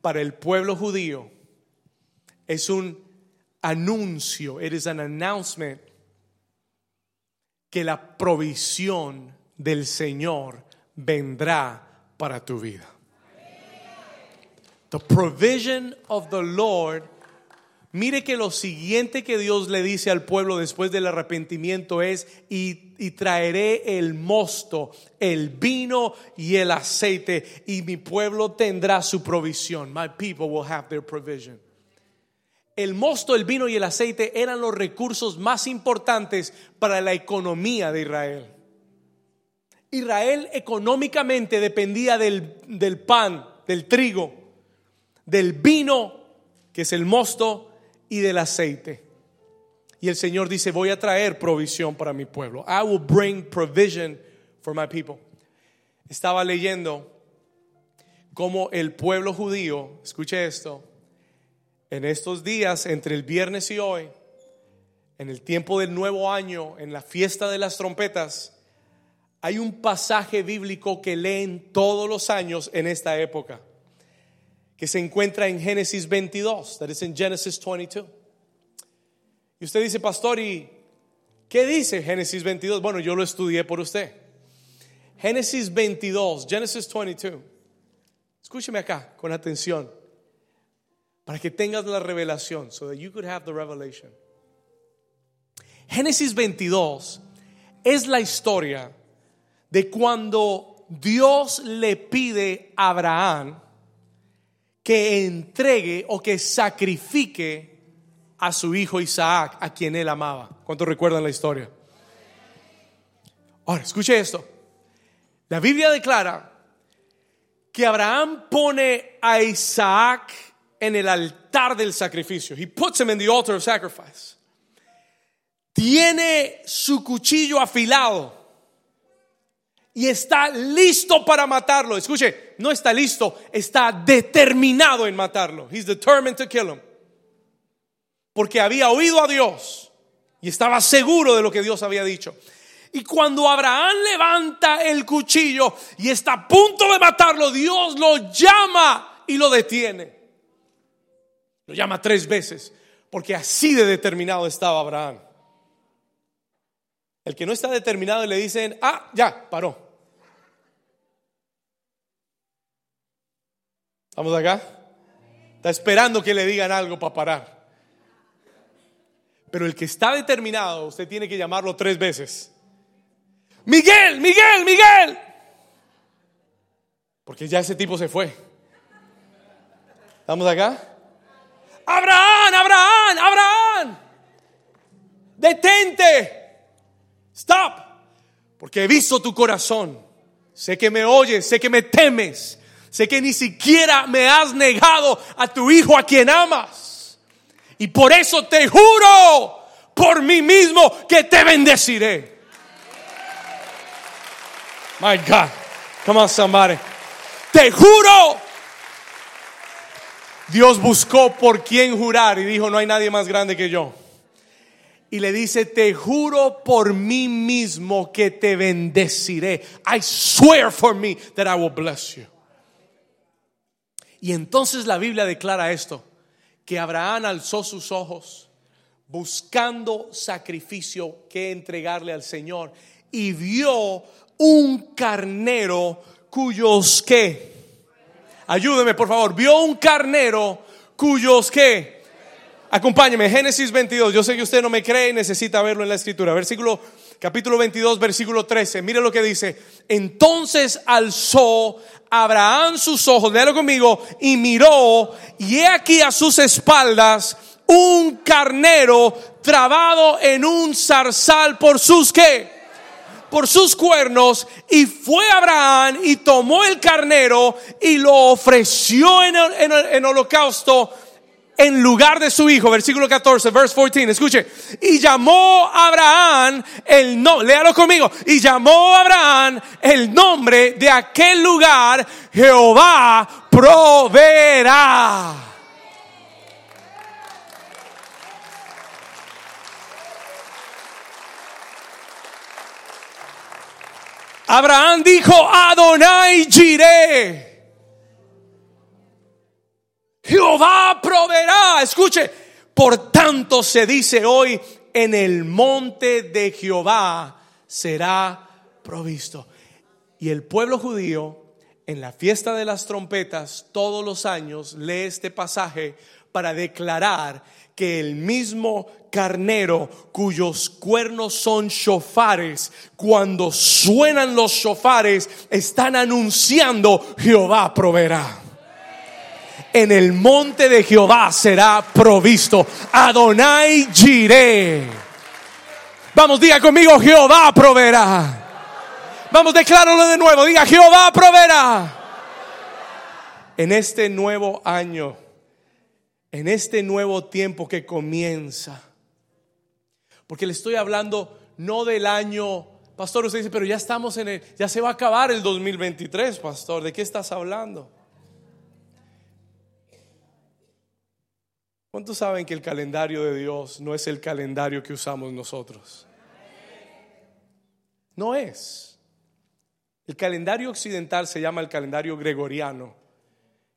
para el pueblo judío es un anuncio, it is an announcement que la provisión del Señor vendrá para tu vida. The provision of the Lord Mire que lo siguiente que Dios le dice al pueblo después del arrepentimiento es, y, traeré el mosto, el vino y el aceite, y mi pueblo tendrá su provisión. My people will have their provision. El mosto, el vino y el aceite eran los recursos más importantes para la economía de Israel. Israel económicamente dependía del, del pan, del trigo, del vino, que es el mosto, y del aceite. Y el Señor dice, voy a traer provisión para mi pueblo. I will bring provision for my people. Estaba leyendo cómo el pueblo judío, escuche esto, en estos días, entre el viernes y hoy, en el tiempo del nuevo año, en la fiesta de las trompetas, hay un pasaje bíblico que leen todos los años en esta época que se encuentra en Génesis 22, that is in Genesis 22. Y usted dice, pastor, ¿y qué dice Génesis 22? Bueno, yo lo estudié por usted. Génesis 22, Genesis 22. Escúcheme acá con atención para que tengas la revelación, so that you could have the revelation. Génesis 22 es la historia de cuando Dios le pide a Abraham que entregue o que sacrifique a su hijo Isaac, a quien él amaba. ¿Cuántos recuerdan la historia? Ahora, escuche esto. La Biblia declara que Abraham pone a Isaac en el altar del sacrificio. He puts him in the altar of sacrifice. Tiene su cuchillo afilado y está listo para matarlo. Escuche, no está listo, está determinado en matarlo. He's determined to kill him. Porque había oído a Dios y estaba seguro de lo que Dios había dicho. Y cuando Abraham levanta el cuchillo y está a punto de matarlo, Dios lo llama y lo detiene. Lo llama tres veces, porque así de determinado estaba Abraham. El que no está determinado le dicen, ah, ya, paró. ¿Estamos acá? Está esperando que le digan algo para parar. Pero el que está determinado, usted tiene que llamarlo tres veces. Miguel, Miguel, Miguel. Porque ya ese tipo se fue. ¿Estamos acá? Abraham, Abraham, Abraham. Detente. Stop. Porque he visto tu corazón. Sé que me oyes, sé que me temes. Sé que ni siquiera me has negado a tu hijo a quien amas. Y por eso te juro por mí mismo que te bendeciré. My God. Come on, somebody. Te juro. Dios buscó por quién jurar y dijo, no hay nadie más grande que yo. Y le dice, te juro por mí mismo que te bendeciré. I swear for me that I will bless you. Y entonces la Biblia declara esto, que Abraham alzó sus ojos buscando sacrificio que entregarle al Señor y vio un carnero cuyos que, ayúdeme por favor, vio un carnero cuyos que, acompáñeme, Génesis 22, yo sé que usted no me cree y necesita verlo en la escritura, versículo capítulo 22, versículo 13. Mire lo que dice. Entonces alzó Abraham sus ojos, léalo conmigo, y miró, y he aquí a sus espaldas un carnero trabado en un zarzal por sus qué? por sus cuernos y fue Abraham y tomó el carnero y lo ofreció en, en, en holocausto en lugar de su hijo, versículo 14, verse 14, escuche, y llamó a Abraham el no, léalo conmigo, y llamó a Abraham el nombre de aquel lugar, Jehová proveerá. Abraham dijo, Adonai Jireh. Jehová proveerá. Escuche, por tanto se dice hoy, en el monte de Jehová será provisto. Y el pueblo judío, en la fiesta de las trompetas, todos los años lee este pasaje para declarar que el mismo carnero cuyos cuernos son shofares, cuando suenan los shofares, están anunciando Jehová proveerá en el monte de Jehová será provisto. Adonai Jireh. Vamos, diga conmigo, Jehová proveerá. Vamos, decláralo de nuevo. Diga, Jehová proveerá. En este nuevo año, en este nuevo tiempo que comienza, porque le estoy hablando no del año, pastor, usted dice, pero ya estamos en el, ya se va a acabar el 2023, pastor, ¿de qué estás hablando? ¿Cuántos saben que el calendario de Dios no es el calendario que usamos nosotros? No es. El calendario occidental se llama el calendario gregoriano,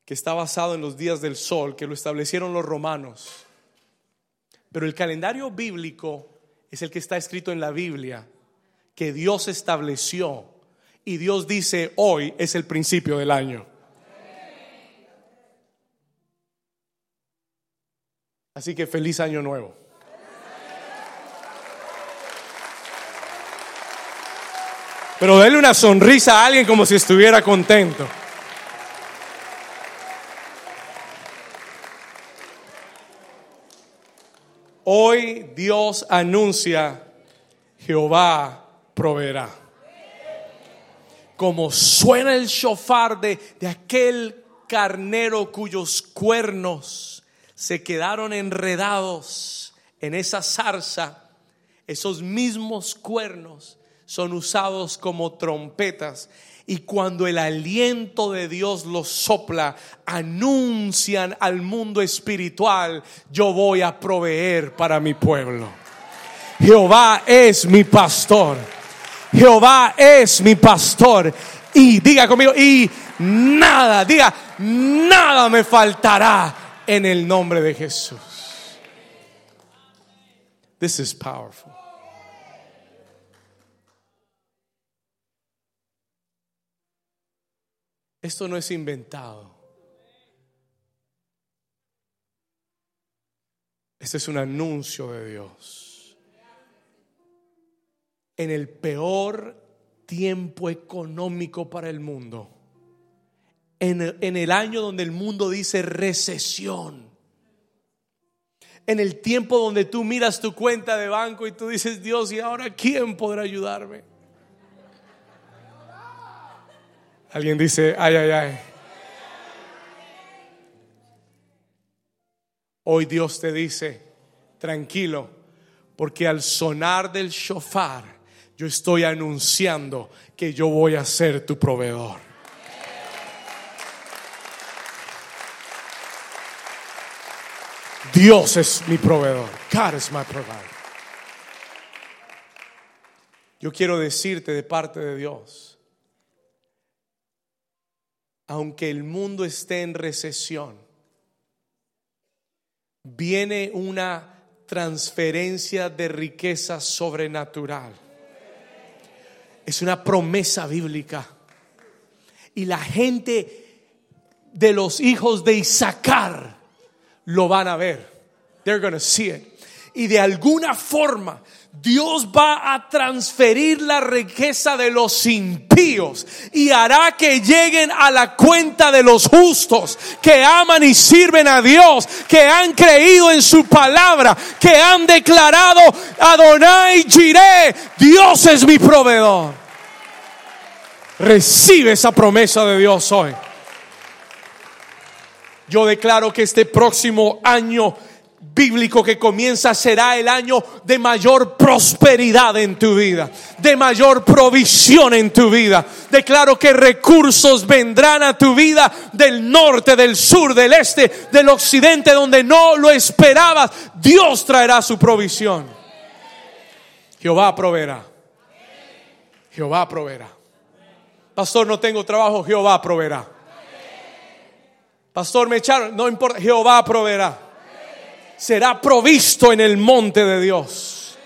que está basado en los días del sol, que lo establecieron los romanos. Pero el calendario bíblico es el que está escrito en la Biblia, que Dios estableció. Y Dios dice, hoy es el principio del año. Así que feliz año nuevo. Pero denle una sonrisa a alguien como si estuviera contento. Hoy Dios anuncia, Jehová proveerá. Como suena el shofar de, de aquel carnero cuyos cuernos se quedaron enredados en esa zarza, esos mismos cuernos son usados como trompetas y cuando el aliento de Dios los sopla, anuncian al mundo espiritual, yo voy a proveer para mi pueblo. Jehová es mi pastor. Jehová es mi pastor. Y diga conmigo, y nada, diga, nada me faltará en el nombre de Jesús. This is powerful. Esto no es inventado. Este es un anuncio de Dios. En el peor tiempo económico para el mundo en, el año donde el mundo dice recesión. En el tiempo donde tú miras tu cuenta de banco y tú dices, Dios, ¿y ahora quién podrá ayudarme? Alguien dice, ay, ay, ay. Hoy Dios te dice, tranquilo, porque al sonar del shofar, yo estoy anunciando que yo voy a ser tu proveedor. Dios es mi proveedor. God is my provider. Yo quiero decirte de parte de Dios, aunque el mundo esté en recesión, viene una transferencia de riqueza sobrenatural. Es una promesa bíblica. Y la gente de los hijos de Isaacar lo van a ver. They're going to see it. y de alguna forma Dios va a transferir la riqueza de los impíos y hará que lleguen a la cuenta de los justos que aman y sirven a Dios, que han creído en su palabra, que han declarado Adonai Jireh, Dios es mi proveedor. Recibe esa promesa de Dios hoy. Yo declaro que este próximo año bíblico que comienza será el año de mayor prosperidad en tu vida, de mayor provisión en tu vida. Declaro que recursos vendrán a tu vida del norte, del sur, del este, del occidente, donde no lo esperabas. Dios traerá su provisión. Jehová proveerá. Jehová proveerá. Pastor, no tengo trabajo, Jehová proveerá. Pastor, me echaron, no importa, Jehová proveerá será provisto en el monte de Dios.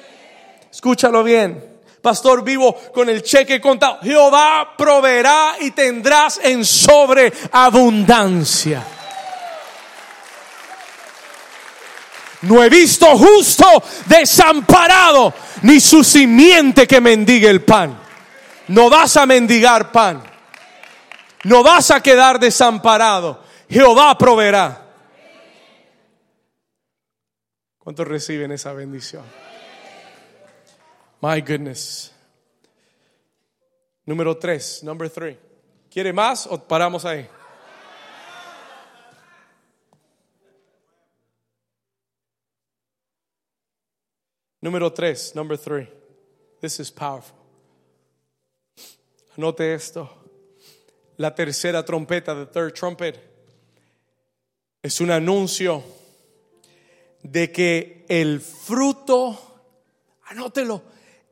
Escúchalo bien. Pastor vivo con el cheque contado. Jehová proveerá y tendrás en sobreabundancia. No he visto justo desamparado, ni su simiente que mendigue el pan. No vas a mendigar pan. No vas a quedar desamparado. Jehová proveerá. ¿Cuántos reciben esa bendición? My goodness. Número tres, number three. ¿Quiere más o paramos ahí? Número tres, number three. This is powerful. Anote esto. La tercera trompeta, the third trumpet, es un anuncio de que el fruto, anótelo,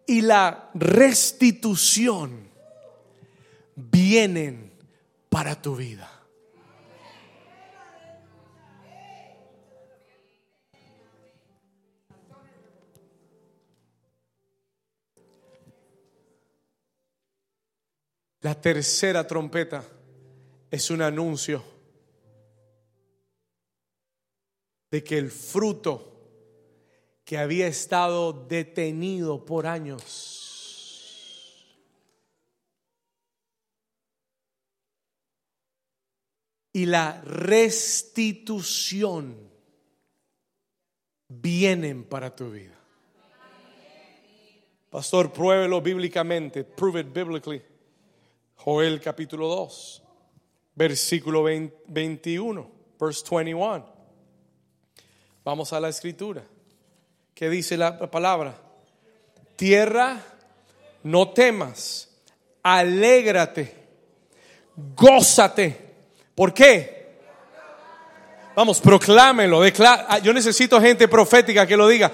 y la restitución vienen para tu vida. La tercera trompeta es un anuncio de que el fruto que había estado detenido por años y la restitución vienen para tu vida. Pastor, pruébelo bíblicamente. Prove it biblically. Joel capítulo 2, versículo 21, verse 21. Vamos a la escritura. ¿Qué dice la palabra? Tierra, no temas, alégrate, gózate. ¿Por qué? Vamos, proclámelo. Ah, yo necesito gente profética que lo diga.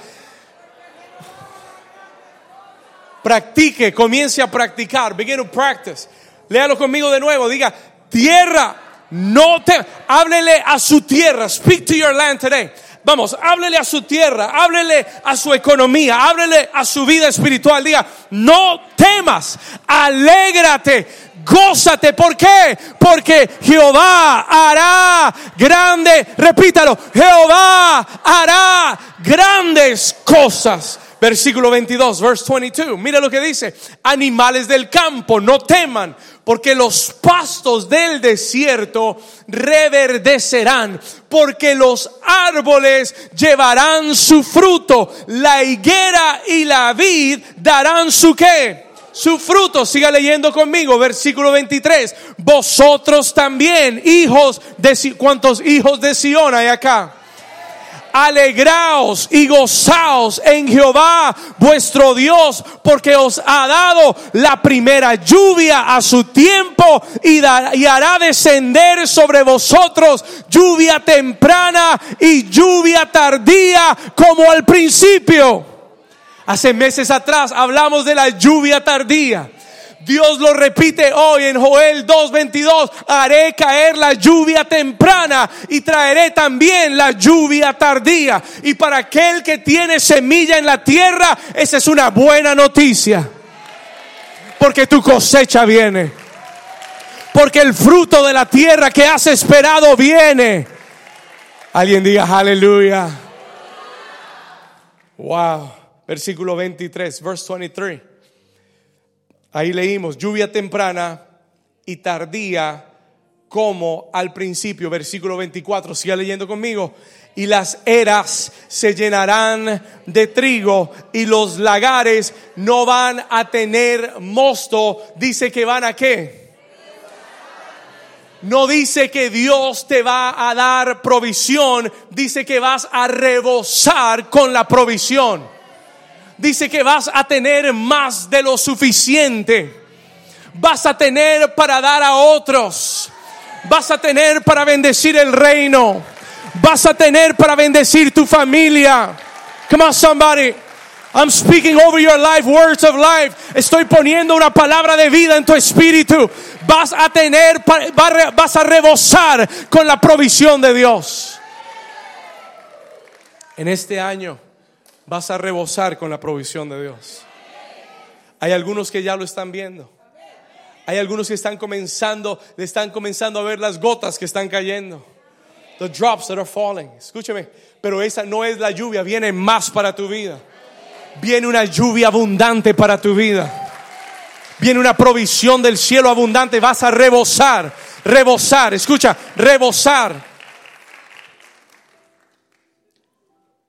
Practique, comience a practicar. Begin to practice. Léalo conmigo de nuevo. Diga, tierra, no te. Háblele a su tierra. Speak to your land today. Vamos, háblele a su tierra, háblele a su economía, háblele a su vida espiritual. Diga, no temas, alégrate, gózate. ¿Por qué? Porque Jehová hará grande, repítalo, Jehová hará grandes cosas. Versículo 22, verse 22. Mira lo que dice. Animales del campo, no teman porque los pastos del desierto reverdecerán, porque los árboles llevarán su fruto, la higuera y la vid darán su qué? Su fruto, siga leyendo conmigo, versículo 23. Vosotros también, hijos de ¿cuántos hijos de Sion hay acá? Alegraos y gozaos en Jehová vuestro Dios, porque os ha dado la primera lluvia a su tiempo y, y hará descender sobre vosotros lluvia temprana y lluvia tardía como al principio. Hace meses atrás hablamos de la lluvia tardía. Dios lo repite hoy en Joel 2.22, haré caer la lluvia temprana y traeré también la lluvia tardía. Y para aquel que tiene semilla en la tierra, esa es una buena noticia. Porque tu cosecha viene. Porque el fruto de la tierra que has esperado viene. Alguien diga aleluya. Wow. Versículo 23, verse 23. Ahí leímos, lluvia temprana y tardía como al principio, versículo 24, siga leyendo conmigo. Y las eras se llenarán de trigo y los lagares no van a tener mosto. Dice que van a qué? No dice que Dios te va a dar provisión, dice que vas a rebosar con la provisión. Dice que vas a tener más de lo suficiente. Vas a tener para dar a otros. Vas a tener para bendecir el reino. Vas a tener para bendecir tu familia. Come on somebody. I'm speaking over your life, words of life. Estoy poniendo una palabra de vida en tu espíritu. Vas a tener, vas a rebosar con la provisión de Dios. En este año vas a rebosar con la provisión de Dios. Hay algunos que ya lo están viendo. Hay algunos que están comenzando, están comenzando a ver las gotas que están cayendo. The drops that are falling. Escúcheme, pero esa no es la lluvia, viene más para tu vida. Viene una lluvia abundante para tu vida. Viene una provisión del cielo abundante. Vas a rebosar, rebosar. Escucha, rebosar.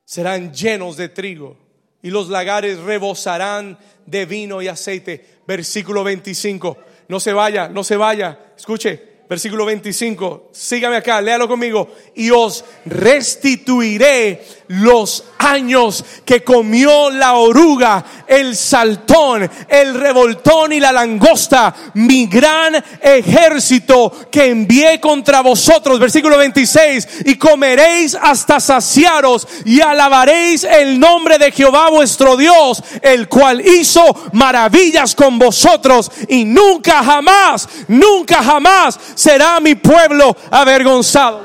Serán llenos de trigo y los lagares rebosarán de vino y aceite. Versículo 25. No se vaya, no se vaya. Escuche, versículo 25. Sígame acá, léalo conmigo. Y os restituiré los años que comió la oruga, el saltón, el revoltón y la langosta, mi gran ejército que envié contra vosotros. Versículo 26. Y comeréis hasta saciaros y alabaréis el nombre de Jehová vuestro Dios, el cual hizo maravillas con vosotros y nunca jamás, nunca jamás será mi pueblo avergonzado.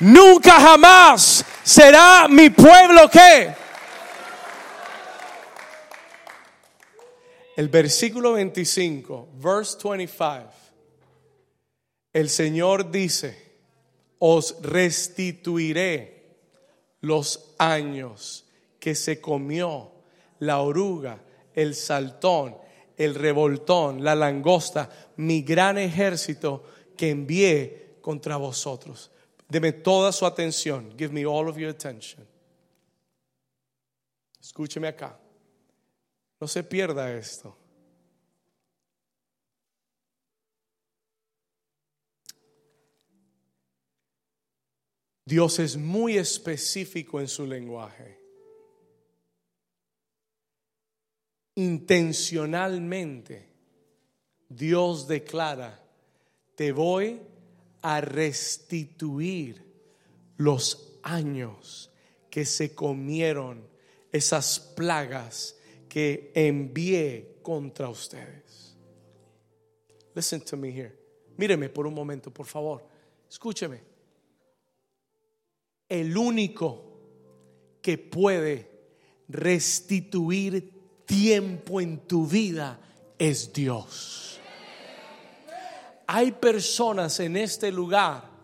Nunca jamás será mi pueblo que. El versículo 25, verse 25. El Señor dice, os restituiré los años que se comió la oruga, el saltón, el revoltón, la langosta, mi gran ejército que envié contra vosotros. Deme toda su atención. Give me all of your attention. Escúcheme acá. No se pierda esto. Dios es muy específico en su lenguaje. Intencionalmente, Dios declara, te voy a restituir los años que se comieron esas plagas que envié contra ustedes. Listen to me here. Míreme por un momento, por favor. Escúcheme. El único que puede restituir tiempo en tu vida es Dios. Hay personas en este lugar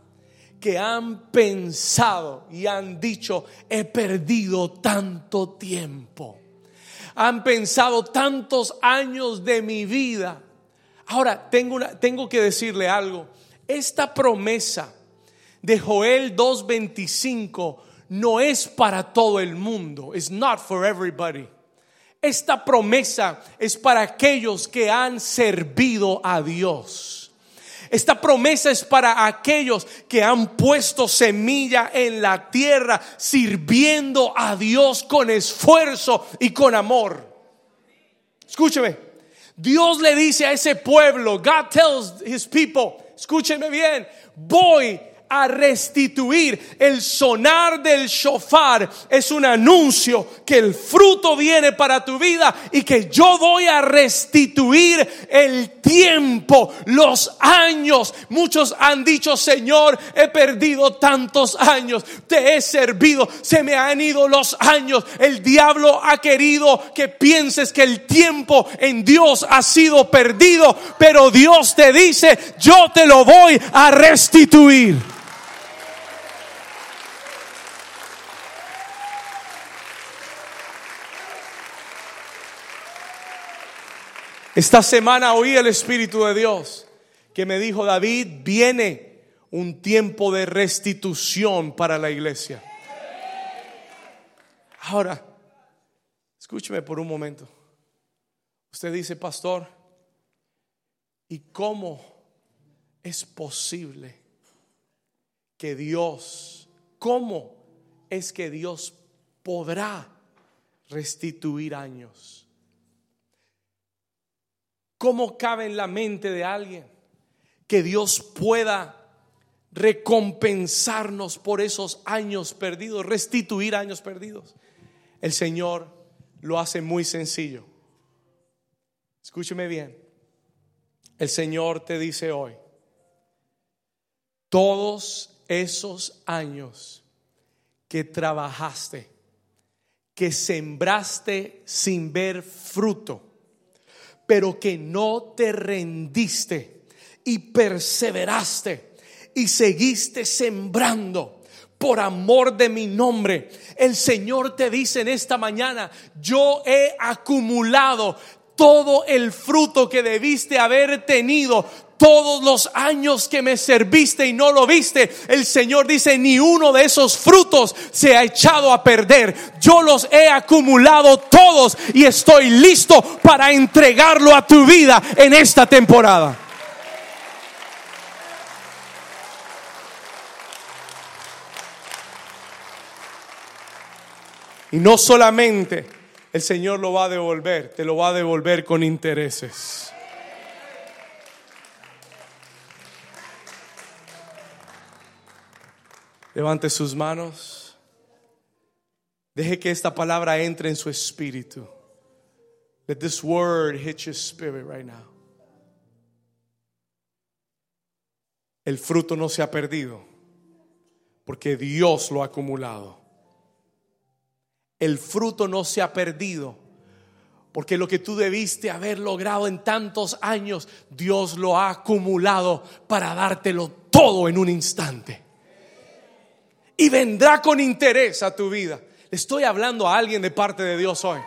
que han pensado y han dicho, he perdido tanto tiempo. Han pensado tantos años de mi vida. Ahora, tengo, una, tengo que decirle algo. Esta promesa de Joel 2.25 no es para todo el mundo. It's not for everybody. Esta promesa es para aquellos que han servido a Dios. Esta promesa es para aquellos que han puesto semilla en la tierra, sirviendo a Dios con esfuerzo y con amor. Escúcheme, Dios le dice a ese pueblo, God tells his people, escúcheme bien, voy a restituir. El sonar del shofar es un anuncio que el fruto viene para tu vida y que yo voy a restituir el tiempo, los años. Muchos han dicho, Señor, he perdido tantos años, te he servido, se me han ido los años. El diablo ha querido que pienses que el tiempo en Dios ha sido perdido, pero Dios te dice, yo te lo voy a restituir. Esta semana oí el Espíritu de Dios que me dijo, David, viene un tiempo de restitución para la iglesia. Ahora, escúcheme por un momento. Usted dice, pastor, ¿y cómo es posible que Dios, cómo es que Dios podrá restituir años? ¿Cómo cabe en la mente de alguien que Dios pueda recompensarnos por esos años perdidos, restituir años perdidos? El Señor lo hace muy sencillo. Escúcheme bien. El Señor te dice hoy, todos esos años que trabajaste, que sembraste sin ver fruto, pero que no te rendiste y perseveraste y seguiste sembrando por amor de mi nombre. El Señor te dice en esta mañana, yo he acumulado todo el fruto que debiste haber tenido, todos los años que me serviste y no lo viste, el Señor dice, ni uno de esos frutos se ha echado a perder. Yo los he acumulado todos y estoy listo para entregarlo a tu vida en esta temporada. Y no solamente el Señor lo va a devolver, te lo va a devolver con intereses. Levante sus manos. Deje que esta palabra entre en su espíritu. Let this word hit your spirit right now. El fruto no se ha perdido porque Dios lo ha acumulado el fruto no se ha perdido. Porque lo que tú debiste haber logrado en tantos años, Dios lo ha acumulado para dártelo todo en un instante. Y vendrá con interés a tu vida. Estoy hablando a alguien de parte de Dios hoy.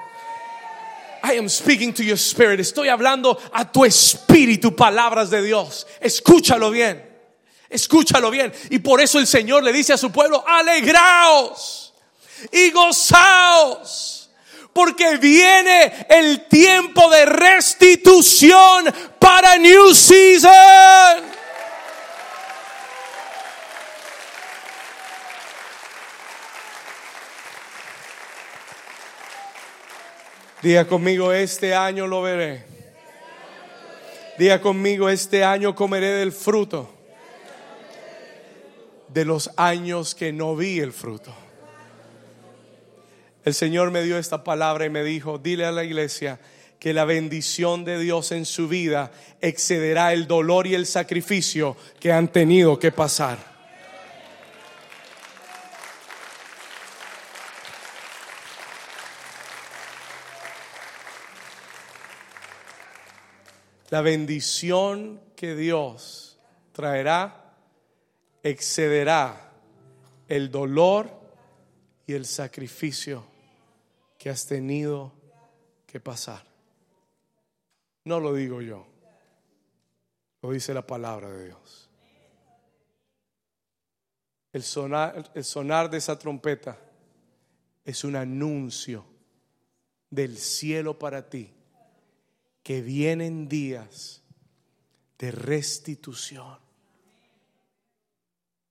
I am speaking to your spirit. Estoy hablando a tu espíritu palabras de Dios. Escúchalo bien. Escúchalo bien. Y por eso el Señor le dice a su pueblo, alegraos y gozaos, porque viene el tiempo de restitución para New Season. Diga conmigo, este año lo veré. Diga conmigo, este año comeré del fruto de los años que no vi el fruto. El Señor me dio esta palabra y me dijo, dile a la iglesia que la bendición de Dios en su vida excederá el dolor y el sacrificio que han tenido que pasar. La bendición que Dios traerá excederá el dolor y el sacrificio que has tenido que pasar. No lo digo yo, lo dice la palabra de Dios. El sonar, el sonar de esa trompeta es un anuncio del cielo para ti, que vienen días de restitución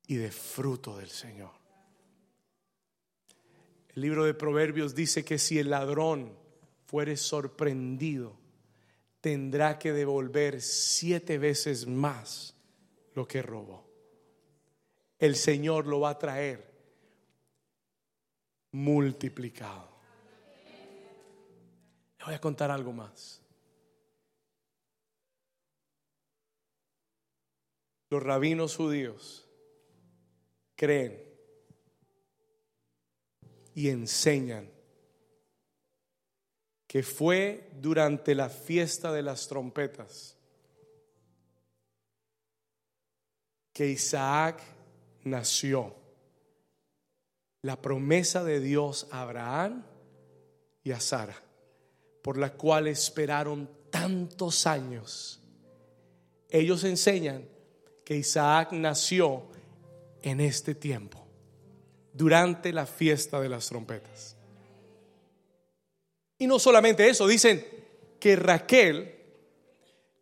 y de fruto del Señor. El libro de Proverbios dice que si el ladrón fuere sorprendido, tendrá que devolver siete veces más lo que robó. El Señor lo va a traer multiplicado. Le voy a contar algo más. Los rabinos judíos creen y enseñan. Que fue durante la fiesta de las trompetas que Isaac nació. La promesa de Dios a Abraham y a Sara, por la cual esperaron tantos años, ellos enseñan que Isaac nació en este tiempo, durante la fiesta de las trompetas. Y no solamente eso, dicen que Raquel,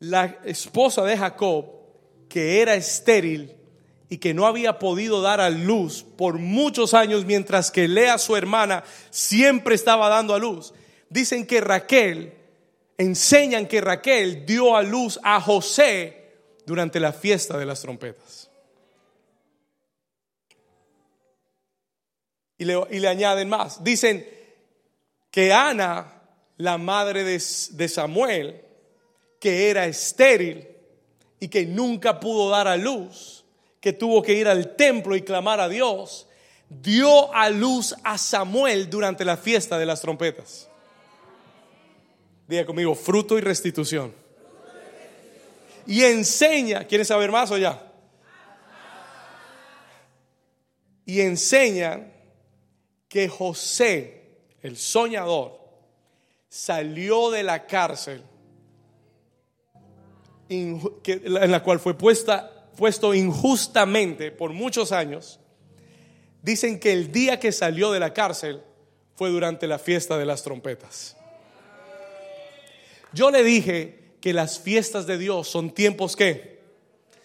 la esposa de Jacob, que era estéril y que no había podido dar a luz por muchos años, mientras que Lea, su hermana, siempre estaba dando a luz. Dicen que Raquel, enseñan que Raquel dio a luz a José durante la fiesta de las trompetas. Y le, añaden más. Dicen que Ana, la madre de, de Samuel, que era estéril y que nunca pudo dar a luz, que tuvo que ir al templo y clamar a Dios, dio a luz a Samuel durante la fiesta de las trompetas. Diga conmigo, fruto y restitución. Y enseña, ¿quieren saber más o ya? Y enseña que José, el soñador, salió de la cárcel en la cual fue puesta, puesto injustamente por muchos años, dicen que el día que salió de la cárcel fue durante la fiesta de las trompetas. Yo le dije que las fiestas de Dios son tiempos que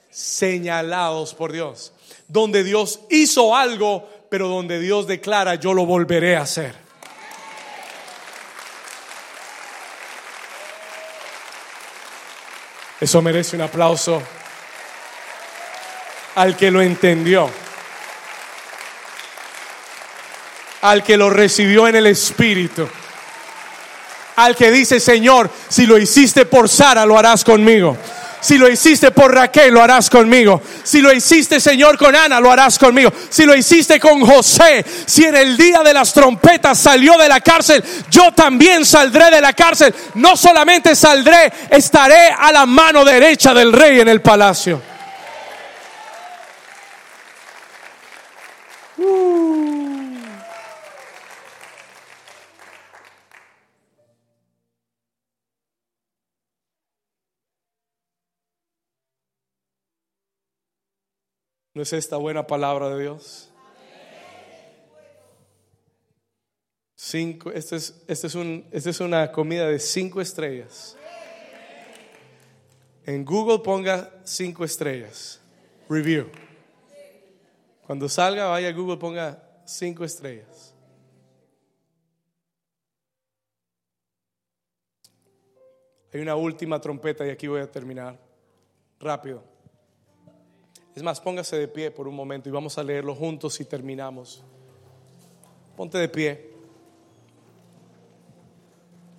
señalados por Dios, donde Dios hizo algo, pero donde Dios declara yo lo volveré a hacer. Eso merece un aplauso al que lo entendió, al que lo recibió en el Espíritu, al que dice, Señor, si lo hiciste por Sara, lo harás conmigo. Si lo hiciste por Raquel, lo harás conmigo. Si lo hiciste, Señor, con Ana, lo harás conmigo. Si lo hiciste con José, si en el día de las trompetas salió de la cárcel, yo también saldré de la cárcel. No solamente saldré, estaré a la mano derecha del rey en el palacio. ¿No es esta buena palabra de Dios? Cinco, este es, este es, un, esta es una comida de cinco estrellas. En Google ponga cinco estrellas. Review. Cuando salga, vaya a Google, ponga cinco estrellas. Hay una última trompeta y aquí voy a terminar. Rápido. Es más, póngase de pie por un momento y vamos a leerlo juntos y terminamos. Ponte de pie.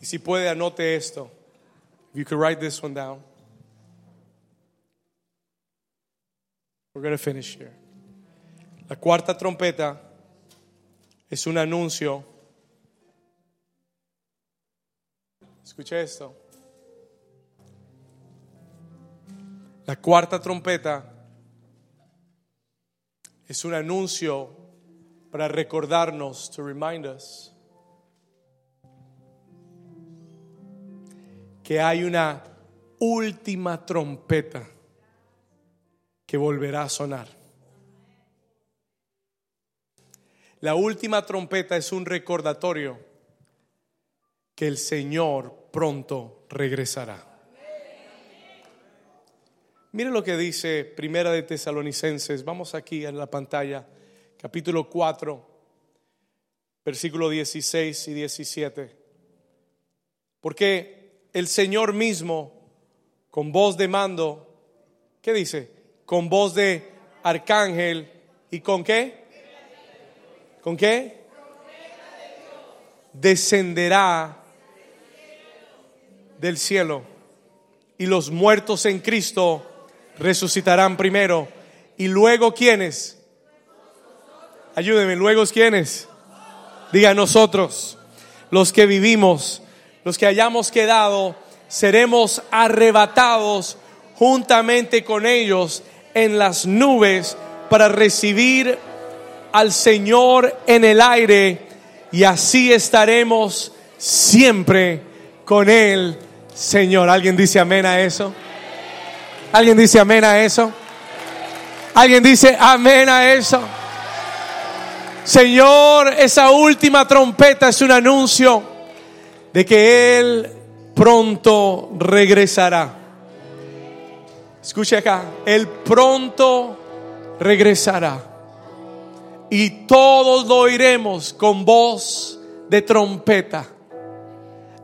Y si puede, anote esto. If you could write this one down. We're going to finish here. La cuarta trompeta es un anuncio. Escuche esto. La cuarta trompeta es un anuncio para recordarnos, to remind us, que hay una última trompeta que volverá a sonar. La última trompeta es un recordatorio que el Señor pronto regresará. Mire lo que dice Primera de Tesalonicenses. Vamos aquí en la pantalla, capítulo 4, versículo 16 y 17. Porque el Señor mismo, con voz de mando, ¿qué dice? Con voz de arcángel y con qué? ¿Con qué? Descenderá del cielo y los muertos en Cristo resucitarán primero. Y luego, ¿quiénes? Ayúdenme, luego, ¿quiénes? Diga nosotros, los que vivimos, los que hayamos quedado, seremos arrebatados juntamente con ellos en las nubes para recibir al Señor en el aire y así estaremos siempre con Él Señor, ¿alguien dice amén a eso? ¿Alguien dice amén a eso? ¿Alguien dice amén a eso? Señor, esa última trompeta es un anuncio de que Él pronto regresará. Escuche acá, Él pronto regresará. Y todos lo oiremos con voz de trompeta.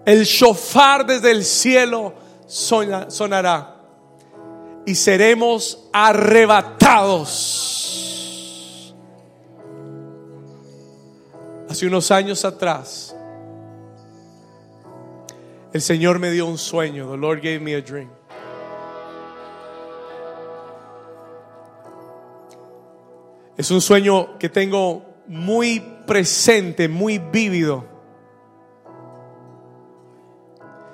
El shofar desde el cielo sonará y seremos arrebatados. Hace unos años atrás, el Señor me dio un sueño. The Lord gave me a dream. Es un sueño que tengo muy presente, muy vívido.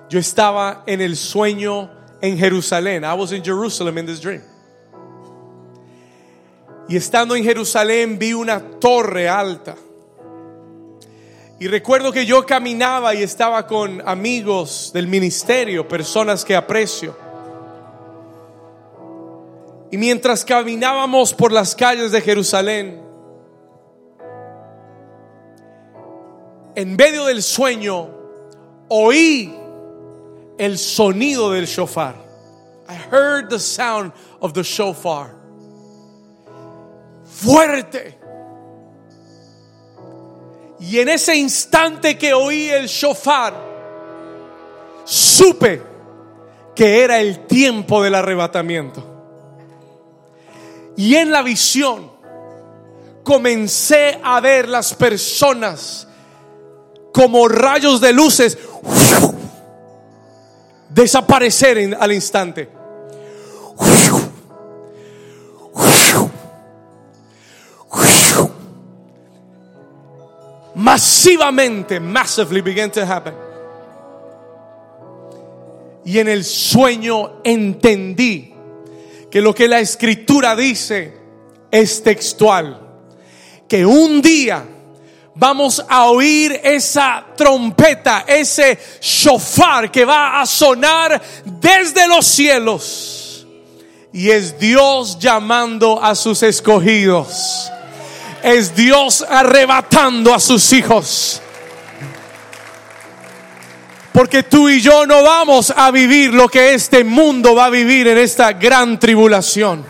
Yo estaba en el sueño en Jerusalén. I was in Jerusalem in this dream. Y estando en Jerusalén vi una torre alta. Y recuerdo que yo caminaba y estaba con amigos del ministerio, personas que aprecio. Y mientras caminábamos por las calles de Jerusalén, en medio del sueño, oí el sonido del shofar. I heard the sound of the shofar. Fuerte. Y en ese instante que oí el shofar, supe que era el tiempo del arrebatamiento. Y en la visión comencé a ver las personas como rayos de luces desaparecer al instante. Masivamente, massively began to happen. Y en el sueño entendí que lo que la escritura dice es textual. Que un día vamos a oír esa trompeta, ese shofar que va a sonar desde los cielos. Y es Dios llamando a sus escogidos. Es Dios arrebatando a sus hijos. Porque tú y yo no vamos a vivir lo que este mundo va a vivir en esta gran tribulación.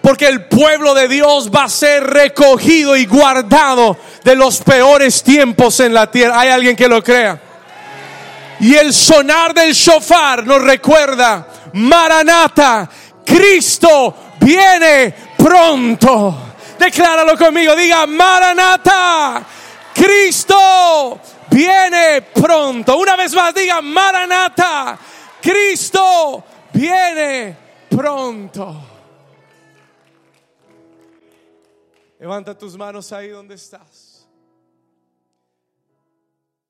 Porque el pueblo de Dios va a ser recogido y guardado de los peores tiempos en la tierra. ¿Hay alguien que lo crea? Y el sonar del shofar nos recuerda, Maranata, Cristo viene pronto. Decláralo conmigo, diga, Maranata, Cristo viene pronto. Una vez más, diga, Maranata, Cristo viene pronto. Levanta tus manos ahí donde estás.